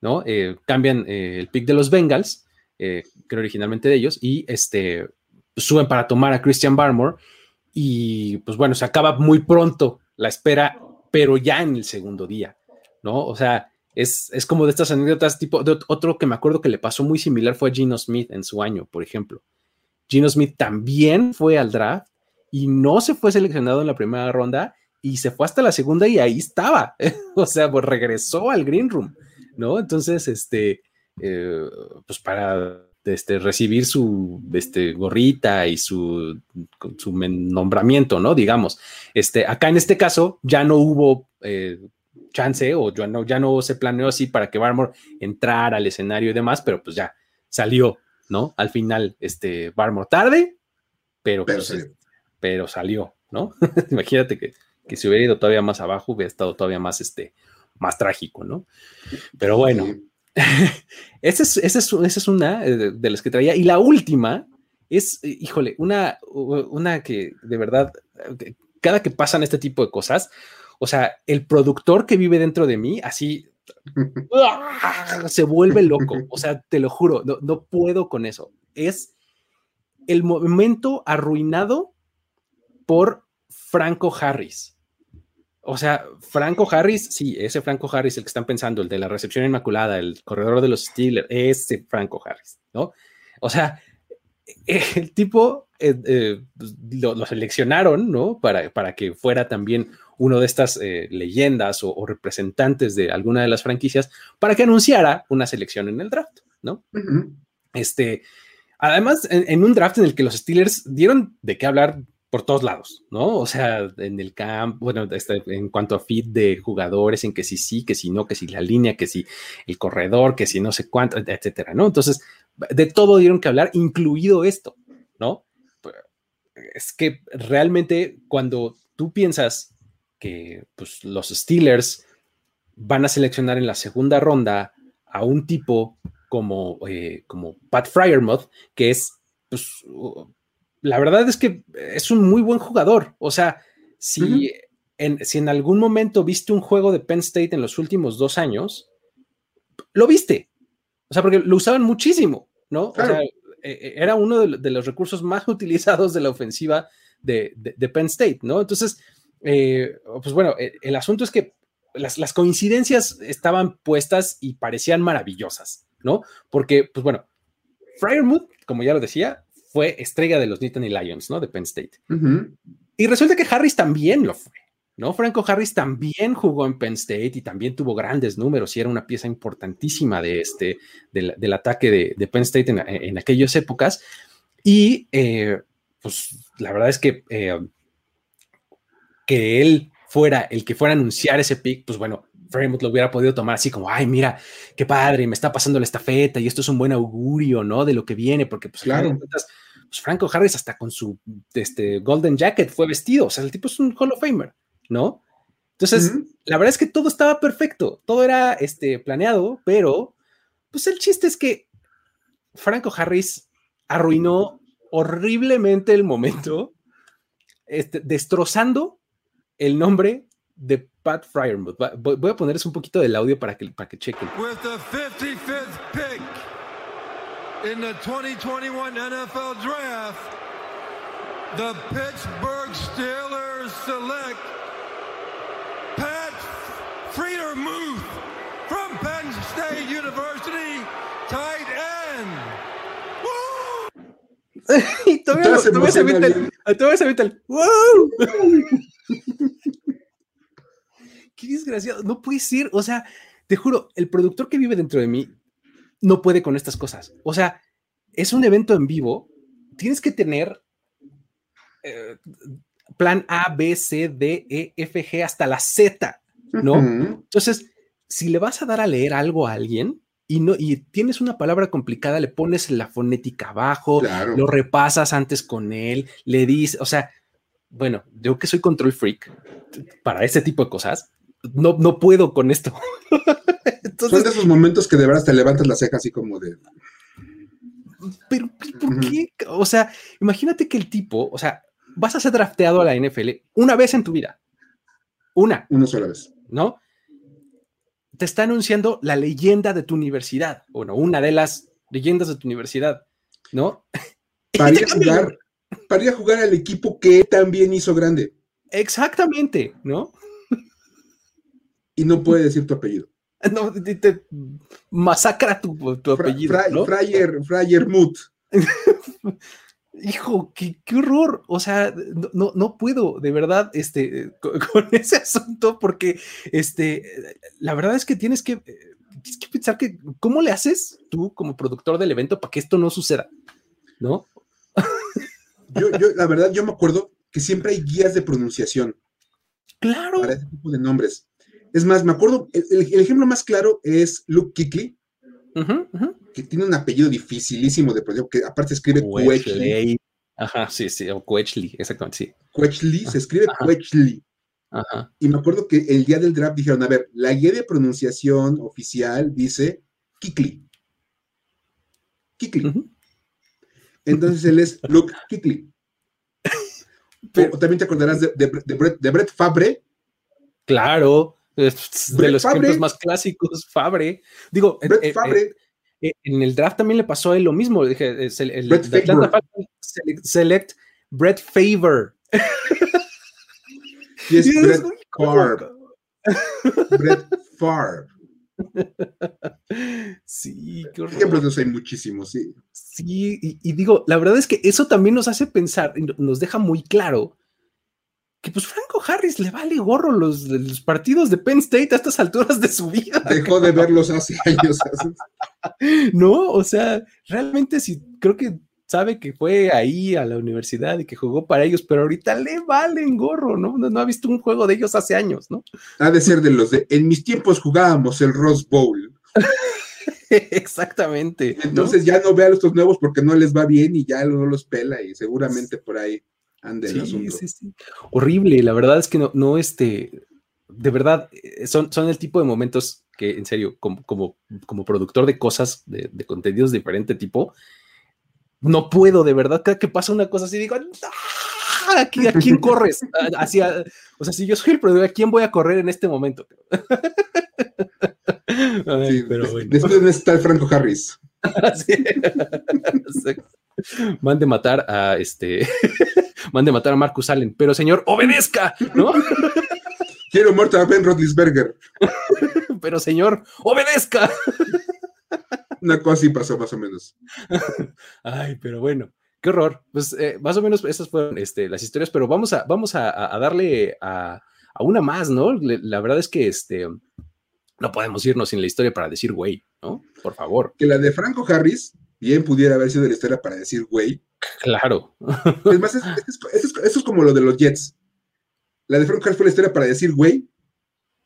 ¿no? Eh, cambian eh, el pick de los Bengals eh, creo originalmente de ellos, y este, suben para tomar a Christian Barmore y pues bueno, se acaba muy pronto la espera, pero ya en el segundo día, ¿no? O sea, es, es como de estas anécdotas, tipo, otro que me acuerdo que le pasó muy similar fue a Gino Smith en su año, por ejemplo. Gino Smith también fue al draft y no se fue seleccionado en la primera ronda y se fue hasta la segunda y ahí estaba. o sea, pues regresó al green room, ¿no? Entonces, este, eh, pues para este, recibir su este, gorrita y su, su nombramiento, ¿no? Digamos, este, acá en este caso ya no hubo eh, chance o ya no, ya no se planeó así para que Barmore entrara al escenario y demás, pero pues ya salió, ¿no? Al final, este, Barmore tarde, pero, pero, pues, salió. ¿no? Imagínate que, que si hubiera ido todavía más abajo, hubiera estado todavía más, este, más trágico, ¿no? Pero bueno, esa, es, una eh, de, las que traía. Y la última es, eh, híjole, una, una que de verdad, cada que pasan este tipo de cosas, o sea, el productor que vive dentro de mí, así se vuelve loco. O sea, te lo juro, no, no puedo con eso. Es el momento arruinado por Franco Harris. O sea, Franco Harris, sí, ese Franco Harris, el que están pensando, el de la recepción inmaculada, el corredor de los Steelers, ese Franco Harris, ¿no? O sea, el tipo eh, eh, pues, lo, seleccionaron, ¿no? Para, para, que fuera también uno de estas eh, leyendas o, representantes de alguna de las franquicias para que anunciara una selección en el draft, ¿no? Este, además, en, un draft en el que los Steelers dieron de qué hablar por todos lados, ¿no? O sea, en el campo, bueno, este, en cuanto a feed de jugadores, en que si sí, que si no, que si la línea, que si el corredor, que si no sé cuánto, etcétera, ¿no? Entonces, de todo dieron que hablar, incluido esto, ¿no? Es que realmente cuando tú piensas que pues, los Steelers van a seleccionar en la segunda ronda a un tipo como, eh, como Pat Fryermuth, que es pues, la verdad es que es un muy buen jugador. O sea, si, en, si en algún momento viste un juego de Penn State en los últimos dos años, lo viste. O sea, porque lo usaban muchísimo, ¿no? O sea, e, e, era uno de, los recursos más utilizados de la ofensiva de, Penn State, ¿no? Entonces, eh, pues bueno, eh, el asunto es que las, las, coincidencias estaban puestas y parecían maravillosas, ¿no? Porque, pues bueno, Fryermuth, como ya lo decía, fue estrella de los Nittany Lions, ¿no? De Penn State. Uh -huh. Y resulta que Harris también lo fue, ¿no? Franco Harris también jugó en Penn State y también tuvo grandes números y era una pieza importantísima de este, del, del ataque de, de, Penn State en, en aquellas épocas. Y eh, pues la verdad es que eh, que él fuera el que fuera a anunciar ese pick, pues bueno, Fremont lo hubiera podido tomar así como, ay, mira, qué padre, me está pasando la estafeta y esto es un buen augurio, ¿no? De lo que viene, porque pues, claro. Pues Franco Harris hasta con su este, Golden Jacket fue vestido, o sea, el tipo es un Hall of Famer, ¿no? Entonces, uh -huh. la verdad es que todo estaba perfecto, todo era este, planeado, pero pues el chiste es que Franco Harris arruinó horriblemente el momento, este, destrozando el nombre de Pat Fryermuth. Voy a ponerles un poquito del audio para que, para que chequen. With the 55th pick in the 2021 NFL Draft, the Pittsburgh Steelers select Pat Fryermuth from Penn State University, tight end. y todavía, todavía se avienta el, todavía se avienta el ¡Wow! Qué desgraciado, no puede ser, o sea, te juro, el productor que vive dentro de mí no puede con estas cosas. O sea, es un evento en vivo, tienes que tener eh, plan A, B, C, D, E, F, G hasta la Z, ¿no? Uh -huh. Entonces, si le vas a dar a leer algo a alguien, y, no, y tienes una palabra complicada, le pones la fonética abajo, claro. lo repasas antes con él, le dices, o sea, bueno, yo que soy control freak para ese tipo de cosas, no, no puedo con esto. Entonces, Son de esos momentos que de verdad te levantas la ceja así como de... Pero, ¿por qué? O sea, imagínate que el tipo, o sea, vas a ser drafteado a la NFL una vez en tu vida. Una. Una sola vez. ¿No? te está anunciando la leyenda de tu universidad, bueno, una de las leyendas de tu universidad, ¿no? Para ir a jugar, para ir a jugar al equipo que también hizo grande. Exactamente, ¿no? Y no puede decir tu apellido. No, te, te masacra tu, tu apellido. Fra, ¿no? Fryer, Fryer Mood. hijo, qué, qué, horror. O sea, no, no, no, puedo, de verdad, este, con, con, ese asunto, porque este, la verdad es que tienes que, tienes que pensar que, ¿cómo le haces tú como productor del evento para que esto no suceda? ¿No? Yo, yo, la verdad, yo me acuerdo que siempre hay guías de pronunciación. Claro. Para ese tipo de nombres. Es más, me acuerdo, el, el ejemplo más claro es Luke Uh -huh, uh -huh. que tiene un apellido dificilísimo de pronunciar, que aparte escribe Quechley. Ajá, sí, sí, o Quechley, exactamente, sí. Quechley, se escribe Quechley. Ajá. Y me acuerdo que el día del draft dijeron, a ver, la guía de pronunciación oficial dice Kikli. Kikli. Uh -huh. Entonces él es Luke Kikli. Pero, también te acordarás de, de, de, Brett, de Brett Fabre. Claro, de los Fabre. ejemplos más clásicos, Fabre. Digo, eh, Fabre. Eh, en el draft también le pasó a él lo mismo. Dije, el, el de Atlanta Falcons select, select Brett Favor. Y es Brett Favre. Brett Favre. Sí, qué horror. Ejemplos hay muchísimos, sí. Sí, y, y, digo, la verdad es que eso también nos hace pensar, nos deja muy claro que pues Franco Harris le vale gorro los, los, partidos de Penn State a estas alturas de su vida. Dejó de verlos hace años. no, o sea, realmente sí, creo que sabe que fue ahí a la universidad y que jugó para ellos, pero ahorita le valen gorro, ¿no? No, no ha visto un juego de ellos hace años, ¿no? Ha de ser de los de, en mis tiempos jugábamos el Rose Bowl. Exactamente. Entonces ¿no? ya no vean estos nuevos porque no les va bien y ya no los pela y seguramente por ahí ande el asunto. Horrible, la verdad es que no, no este, de verdad, son, son el tipo de momentos que, en serio, como, como, como productor de cosas, de, de contenidos de diferente tipo, no puedo, de verdad, cada que pasa una cosa así, digo, ¡Ah! ¿a quién corres? Hacia, o sea, si yo soy el productor, ¿a quién voy a correr en este momento? Sí, pero bueno. Después está el Franco Harris. sí. Mande matar a este mande matar a Marcus Allen, pero señor, obedezca, ¿no? Quiero muerto a Ben Roethlisberger. pero señor, obedezca. Una cosa así pasó más o menos. Ay, pero bueno, qué horror. Pues eh, más o menos esas fueron este, las historias, pero vamos a, vamos a, a darle a, a, una más, ¿no? La verdad es que este, no podemos irnos sin la historia para decir güey, ¿no? Por favor. Que la de Franco Harris bien pudiera haber sido la historia para decir güey. Claro. Es más, esto es, es, es, como lo de los Jets. La de Franco Harris fue la historia para decir güey,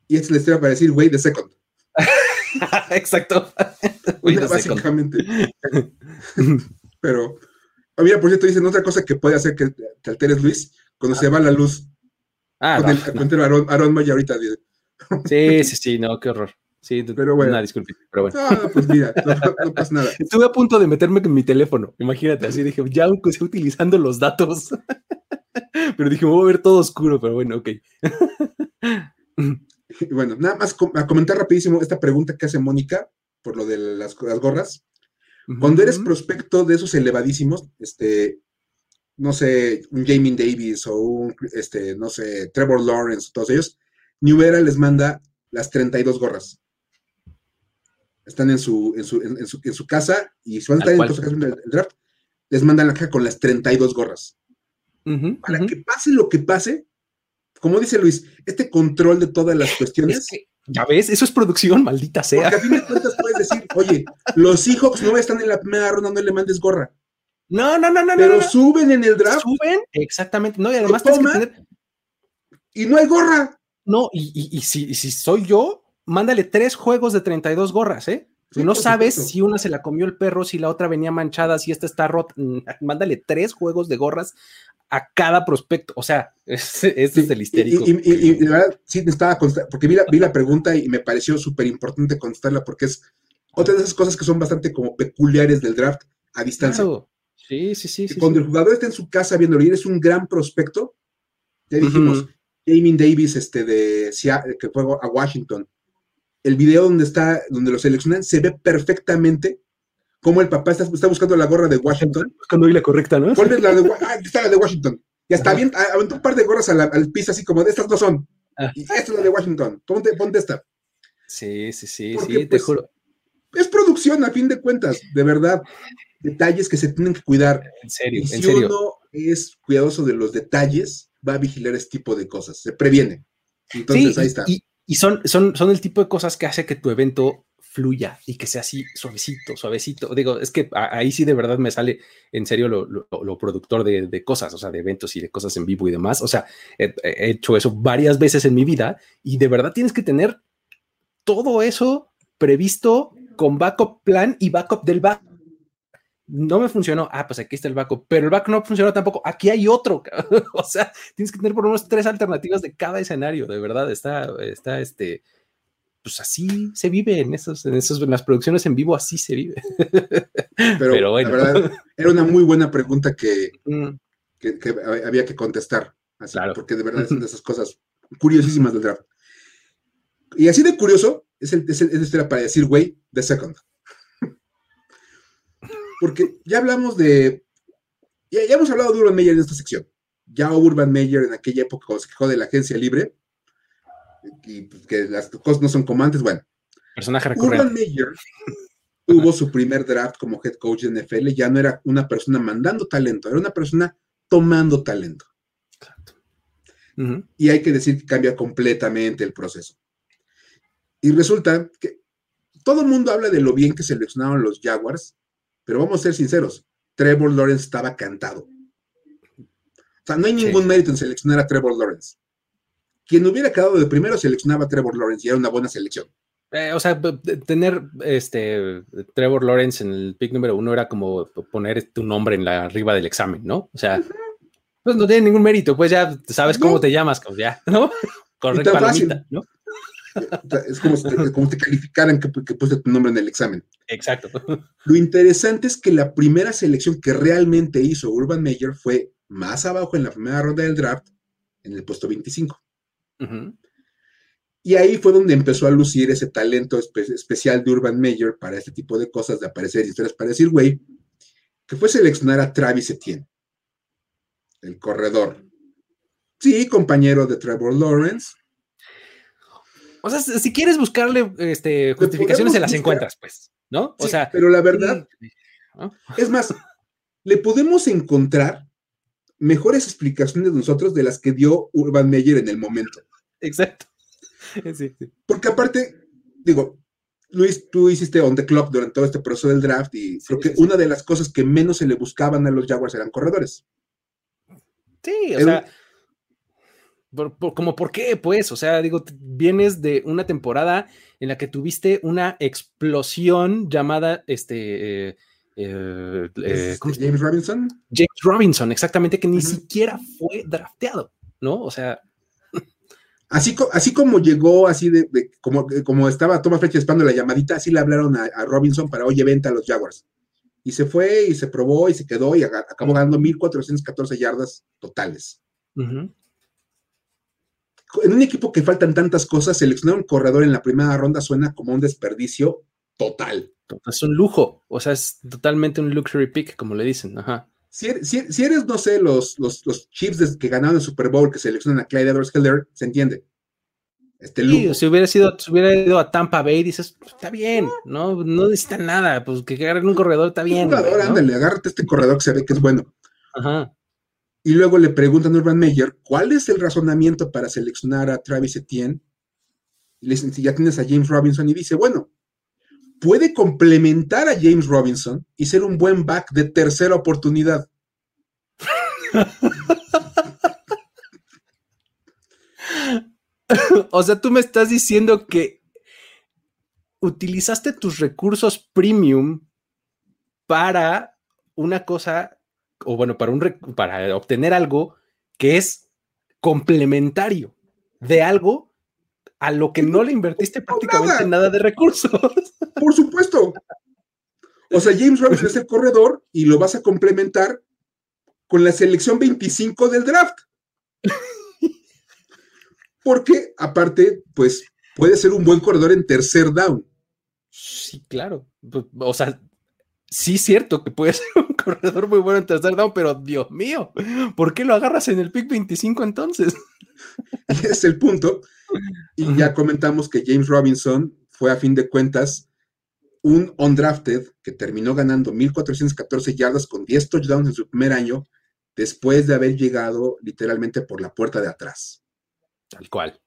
y esta es la historia para decir güey de second. Exacto. Bueno, básicamente. Pero, oh, mira, por cierto, dicen otra cosa que puede hacer que te alteres, Luis, cuando se va la luz. Ah, con no, el, con el Aaron, Aaron Maya ahorita. Sí, sí, sí, no, qué horror. Sí, pero bueno. Una pero bueno. Ah, pues mira, no, no, pasa nada. Estuve a punto de meterme con mi teléfono, imagínate, así dije, ya estoy utilizando los datos. pero dije, me voy a ver todo oscuro, pero bueno, ok. bueno, nada más a comentar rapidísimo esta pregunta que hace Mónica por lo de las, las gorras. Uh -huh. Cuando eres prospecto de esos elevadísimos, este, no sé, un Jamie Davis o un, este, no sé, Trevor Lawrence, todos ellos, New Era les manda las 32 gorras. Están en su, en su, en, su, en su casa y si van a estar en su casa del draft, les mandan la caja con las 32 gorras. Uh -huh, Para uh -huh. que pase lo que pase, como dice Luis, este control de todas las cuestiones. Es que, ya ves, eso es producción, maldita sea. Porque a fin de cuentas puedes decir, oye, los Seahawks no están en la primera ronda, no le mandes gorra. No, no, no, no. Pero no, no. suben en el draft. Suben, exactamente. No, y además tienes que tener. Y no hay gorra. No, y, y, y, si, y, si, soy yo, mándale tres juegos de 32 gorras, ¿eh? Sí, no sabes supuesto. si una se la comió el perro, si la otra venía manchada, si esta está rota. Mándale tres juegos de gorras a cada prospecto. O sea, este es, es el histérico. Y, y, y, la verdad, sí, estaba porque vi la, vi la pregunta y me pareció súper importante contestarla porque es otra de esas cosas que son bastante como peculiares del draft a distancia. Claro. Sí, sí, sí. sí Cuando sí. el jugador está en su casa viéndolo y eres un gran prospecto, ya dijimos, uh -huh. Jamie Davis, este de que fue a Washington, el video donde está, donde lo seleccionan, se ve perfectamente cómo el papá está, está buscando la gorra de Washington. Buscando la correcta, ¿no? ¿Cuál es la de ah, está la de Washington? Y hasta bien, aventó un par de gorras al, al piso así como de estas no son. Ah. Y esta es la de Washington. Ponte, ponte esta. Sí, sí, sí, Porque, sí, te pues, juro. Es producción a fin de cuentas, de verdad. Detalles que se tienen que cuidar. En serio, y si en serio. uno es cuidadoso de los detalles, va a vigilar este tipo de cosas. Se previene. Entonces, sí, ahí está. Y, y son, son, son el tipo de cosas que hace que tu evento fluya y que sea así suavecito, suavecito. Digo, es que ahí sí de verdad me sale en serio lo, lo, productor de, de, cosas, o sea, de eventos y de cosas en vivo y demás. O sea, he, hecho eso varias veces en mi vida y de verdad tienes que tener todo eso previsto con backup plan y backup del backup. No me funcionó. Ah, pues aquí está el backup, pero el backup no funcionó tampoco. Aquí hay otro. o sea, tienes que tener por lo menos tres alternativas de cada escenario. De verdad, está, está este, pues así se vive en esos, en esos, en las producciones en vivo, así se vive. Pero, Pero bueno. la verdad, era una muy buena pregunta que, mm. que, que había que contestar. Así, claro. Porque de verdad son de esas cosas curiosísimas del draft. Y así de curioso es el, es el, es el para decir, güey, de second. Porque ya hablamos de. Ya, ya, hemos hablado de Urban Meyer en esta sección. Ya Urban Meyer en aquella época cuando se quejó de la agencia libre y pues, que las cosas no son como antes. Bueno, personaje recurrente. Urban Meyer tuvo su primer draft como head coach de NFL. Ya no era una persona mandando talento, era una persona tomando talento. Exacto. Uh -huh. Y hay que decir que cambia completamente el proceso. Y resulta que todo el mundo habla de lo bien que seleccionaron los Jaguars, pero vamos a ser sinceros, Trevor Lawrence estaba cantado. O sea, no hay ningún sí. mérito en seleccionar a Trevor Lawrence. Quien hubiera quedado de primero seleccionaba a Trevor Lawrence y era una buena selección. Eh, o sea, tener este Trevor Lawrence en el pick número uno era como poner tu nombre en la arriba del examen, ¿no? O sea, uh -huh. pues no tiene ningún mérito, pues ya sabes no. cómo te llamas, pues ya, ¿no? Correcto, palomita, ¿no? Es como si te, como te calificaran que, que pusiste tu nombre en el examen. Exacto. Lo interesante es que la primera selección que realmente hizo Urban Meyer fue más abajo en la primera ronda del draft, en el puesto 25. Uh -huh. Y ahí fue donde empezó a lucir ese talento espe especial de Urban Meyer para este tipo de cosas, de aparecer historias para decir, güey, que fue seleccionar a Travis Etienne. el corredor. Sí, compañero de Trevor Lawrence. O sea, si quieres buscarle este, justificaciones, se las buscar. encuentras, pues, ¿no? O Sí, sea, pero la verdad, ¿no? es más, le podemos encontrar mejores explicaciones de nosotros de las que dio Urban Meyer en el momento. exacto. Sí, sí. Porque aparte, digo, Luis, tú hiciste on the clock durante todo este proceso del draft y creo que una de las cosas que menos se le buscaban a los Jaguars eran corredores. Sí, o Era sea, por- por- como por qué, pues, o sea, digo, vienes de una temporada en la que tuviste una explosión llamada, este, eh, eh, eh, Este, ¿cómo se- James Robinson. James Robinson, exactamente, que ni siquiera fue drafteado, ¿no? O sea, Así, así como llegó, así de, de- como, como estaba Thomas Fletcher esperando la llamadita, así le hablaron a, a Robinson para, oye, vente a los Jaguars. Y se fue y se probó y se quedó y acabó ganando 1.414 yardas totales. ujú, En un equipo que faltan tantas cosas, seleccionar un corredor en la primera ronda suena como un desperdicio total. es un lujo, o sea, es totalmente un luxury pick, como le dicen, ajá. Si eres, si- si eres, no sé, los, los, los Chiefs que ganaron el Super Bowl, que seleccionan a Clyde edwards helaire se entiende. Este Sí, lujo. si hubiera sido, si hubiera ido a Tampa Bay, dices, "Pues, está bien, no, no necesita nada, pues que agarren un corredor está bien. Un güey, ¿no? ándale, agárrate este corredor que se ve que es bueno. Ajá. Y luego le preguntan a Urban Meyer, ¿cuál es el razonamiento para seleccionar a Travis Etienne? Y le dicen, si ya tienes a James Robinson, y dice, bueno, puede complementar a James Robinson y ser un buen back de tercera oportunidad. O sea, tú me estás diciendo que utilizaste tus recursos premium para una cosa, o bueno, para, un, para obtener algo que es complementario de algo a lo que no le invertiste prácticamente nada. nada de recursos. Por supuesto. O sea, James Robinson es el corredor y lo vas a complementar con la selección 25 del draft. Porque aparte, pues puede ser un buen corredor en tercer down. Sí, claro. Pues, O sea, sí es cierto que puede ser un corredor muy bueno en tercer down, pero Dios mío, ¿por qué lo agarras en el pick 25 entonces? Es el punto. Y ya comentamos que James Robinson fue a fin de cuentas un undrafted que terminó ganando 1.414 yardas con 10 touchdowns en su primer año, después de haber llegado literalmente por la puerta de atrás. Tal cual.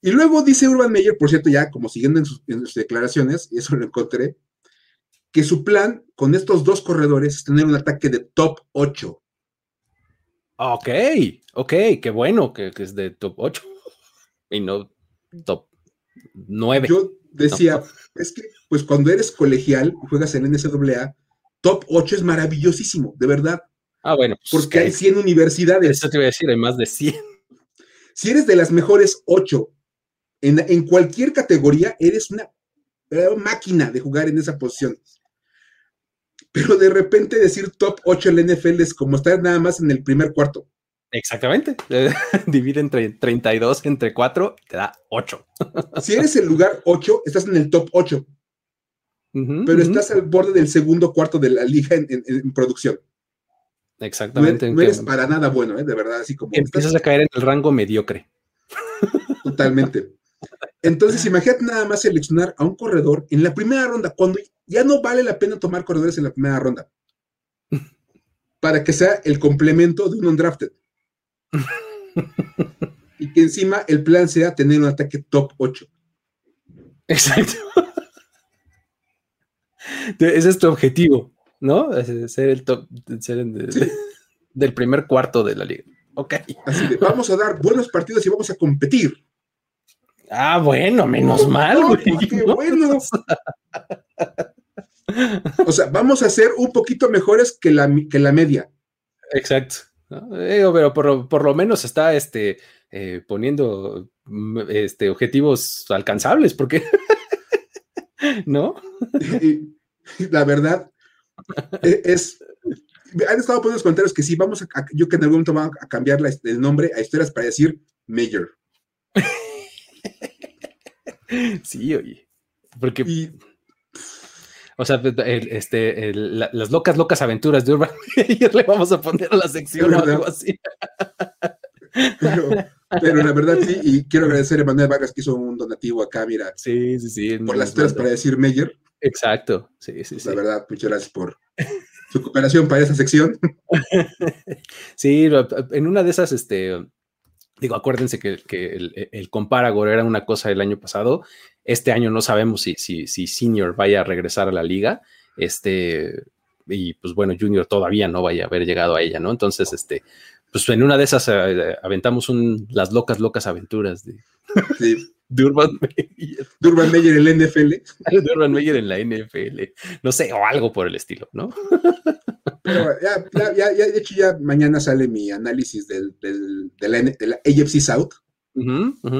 Y luego dice Urban Meyer, por cierto, ya como siguiendo en sus, en sus declaraciones, y eso lo encontré, que su plan con estos dos corredores es tener un ataque de top 8. Ok, ok, qué bueno que, que es de top 8 y no top 9. Yo decía, es que pues cuando eres colegial y juegas en NCAA, top 8 es maravillosísimo, de verdad, ah, bueno, pues, porque hay 100 universidades. Eso te iba a decir, hay más de 100. Si eres de las mejores 8 en, en cualquier categoría, eres una verdadera máquina de jugar en esa posición. Pero de repente decir top 8 en la NFL es como estar nada más en el primer cuarto. Exactamente. Divide entre 32 entre 4, te da 8. Si eres el lugar 8, estás en el top 8, pero estás al borde del segundo cuarto de la liga en, en- en producción. No Exactamente. no eres para nada bueno, ¿eh? de verdad, así como empiezas estás a caer en el rango mediocre. totalmente. Entonces, imagínate nada más seleccionar a un corredor en la primera ronda, cuando ya no vale la pena tomar corredores en la primera ronda, para que sea el complemento de un undrafted. y que encima el plan sea tener un ataque top 8. Exacto. Ese es tu objetivo, ¿no? Ser el top, ser el- Sí. del primer cuarto de la liga. Ok. Así de, vamos a dar buenos partidos y vamos a competir. Ah, bueno, menos mal, No, güey. qué ¿no? bueno. O sea, vamos a ser un poquito mejores que la, que la media. Exacto. pero por, lo- por lo menos está este, eh, poniendo mm, este, objetivos alcanzables, porque. ¿No? Y, la verdad e- es. Han estado poniendo los comentarios que sí, vamos a. a- yo que en algún momento vamos a cambiar la- el nombre a historias para decir Mayor. Sí, oye. Porque, Y O sea, este, las locas, locas aventuras de Urban Meyer le vamos a poner a la sección o algo así. Pero, la verdad sí, y quiero agradecer a Manuel Vargas que hizo un donativo acá, mira. Sí, sí, sí. Por las tres para decir Meyer. Exacto, sí, sí, sí. La verdad, muchas gracias por su cooperación para esa sección. sí, en una de esas, este, digo, acuérdense que, el, el Comparagor era una cosa el año pasado. Este año no sabemos si, si, si Senior vaya a regresar a la liga. Este, y pues bueno, Junior todavía no vaya a haber llegado a ella, ¿no? Entonces, este, pues en una de esas eh, aventamos un, las locas, locas aventuras de, de Urban Meyer. En la NFL. De Urban Meyer en la NFL. No sé, o algo por el estilo, ¿no? Pero ya, ya, ya, de hecho, ya mañana sale mi análisis del, del, de, la, de, la, AFC South.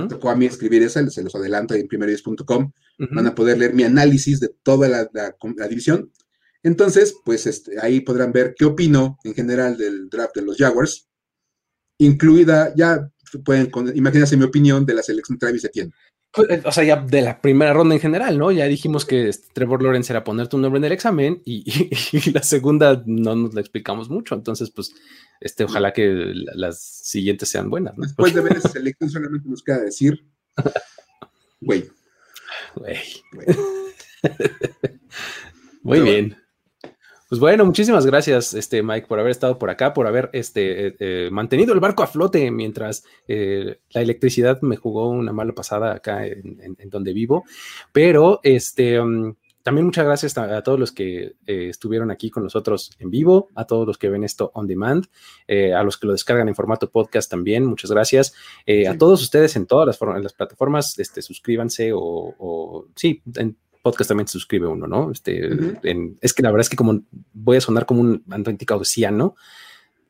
Tocó a mí escribir esa, se los adelanto en primeros.com. Van a poder leer mi análisis de toda la, la división. Entonces, pues este, ahí podrán ver qué opino en general del draft de los Jaguars incluida, ya pueden imagínense mi opinión de la selección Travis Etienne. Pues, eh, o sea, ya de la primera ronda en general, ¿no? Ya dijimos que este, Trevor Lawrence era poner tu nombre en el examen y, la segunda no nos la explicamos mucho. Entonces, pues, este, ojalá que las siguientes sean buenas. ¿no? Después de ver esa selección, solamente nos queda decir, güey. Güey. Muy bien. Pues bueno, muchísimas gracias, este Mike, por haber estado por acá, por haber este, eh, eh, mantenido el barco a flote mientras eh, la electricidad me jugó una mala pasada acá en, donde vivo. Pero este, mm, también muchas gracias a, todos los que estuvieron aquí con nosotros en vivo, a todos los que ven esto on demand, a los que lo descargan en formato podcast también, muchas gracias. A todos ustedes en todas las, en las plataformas, este, suscríbanse o, o sí, en podcast también se suscribe uno, ¿no? Este, es que la verdad es que como voy a sonar como un auténtico ¿no?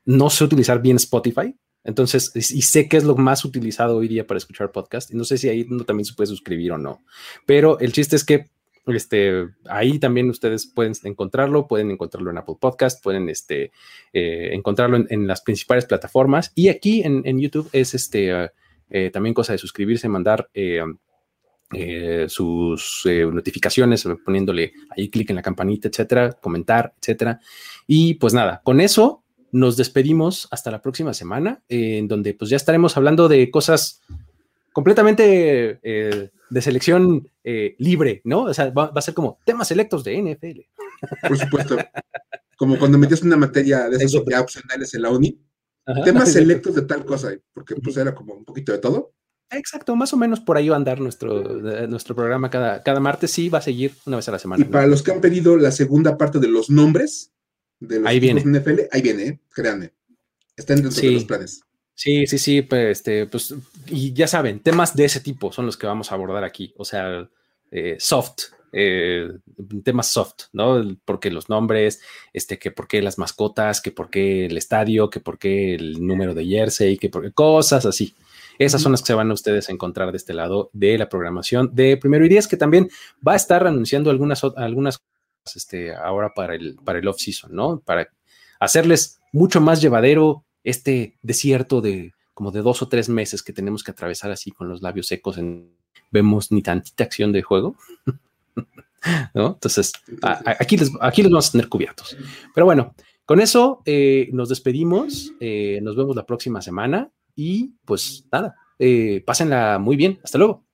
no sé utilizar bien Spotify, entonces, y sé que es lo más utilizado hoy día para escuchar podcast, y no sé si ahí uno también se puede suscribir o no, pero el chiste es que este, ahí también ustedes pueden encontrarlo, pueden encontrarlo en Apple Podcast, pueden este, eh, encontrarlo en, las principales plataformas, y aquí en, YouTube es este, eh, también cosa de suscribirse, mandar... Eh, eh, sus eh, notificaciones, poniéndole ahí clic en la campanita, etcétera, comentar, etcétera. Y pues nada, con eso nos despedimos hasta la próxima semana, en donde pues ya estaremos hablando de cosas completamente eh, de selección libre, ¿no? O sea, va, a ser como temas selectos de NFL. Por supuesto. Como cuando metías una materia de esas opcionales en la uni, temas selectos de tal cosa, porque pues era como un poquito de todo. Exacto, más o menos por ahí va a andar nuestro, nuestro programa cada, cada martes. Sí, va a seguir una vez a la semana. Y para los que han pedido la segunda parte de los nombres de los ahí viene. NFL, ahí viene, ¿eh? créanme. Están dentro de los planes. Sí, sí, sí, pues, este, pues, y ya saben, temas de ese tipo son los que vamos a abordar aquí. O sea, eh, soft, eh, temas soft, ¿no? Porque los nombres, este, que por qué las mascotas, que por qué el estadio, que por qué el número de jersey, que por qué cosas así. Esas son las que se van a ustedes a encontrar de este lado de la programación de Primero y Diez, que también va a estar anunciando algunas, algunas cosas este, ahora para el, para el off-season, ¿no? Para hacerles mucho más llevadero este desierto de como de dos o tres meses que tenemos que atravesar así con los labios secos en vemos ni tantita acción de juego. ¿No? Entonces, aquí, les, aquí los vamos a tener cubiertos. Pero bueno, con eso eh, nos despedimos. Eh, nos vemos la próxima semana. Y pues nada, eh, pásenla muy bien. Hasta luego.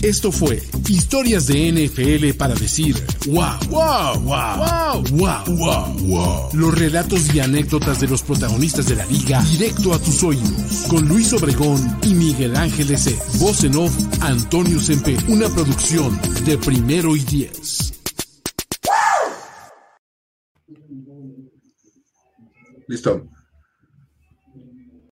Esto fue Historias de NFL para decir wow, wow, wow, wow, wow, wow, Los relatos y anécdotas de los protagonistas de la liga directo a tus oídos. Con Luis Obregón y Miguel Ángeles E. Voz en off, Antonio Sempe. Una producción de primero y diez. Listo.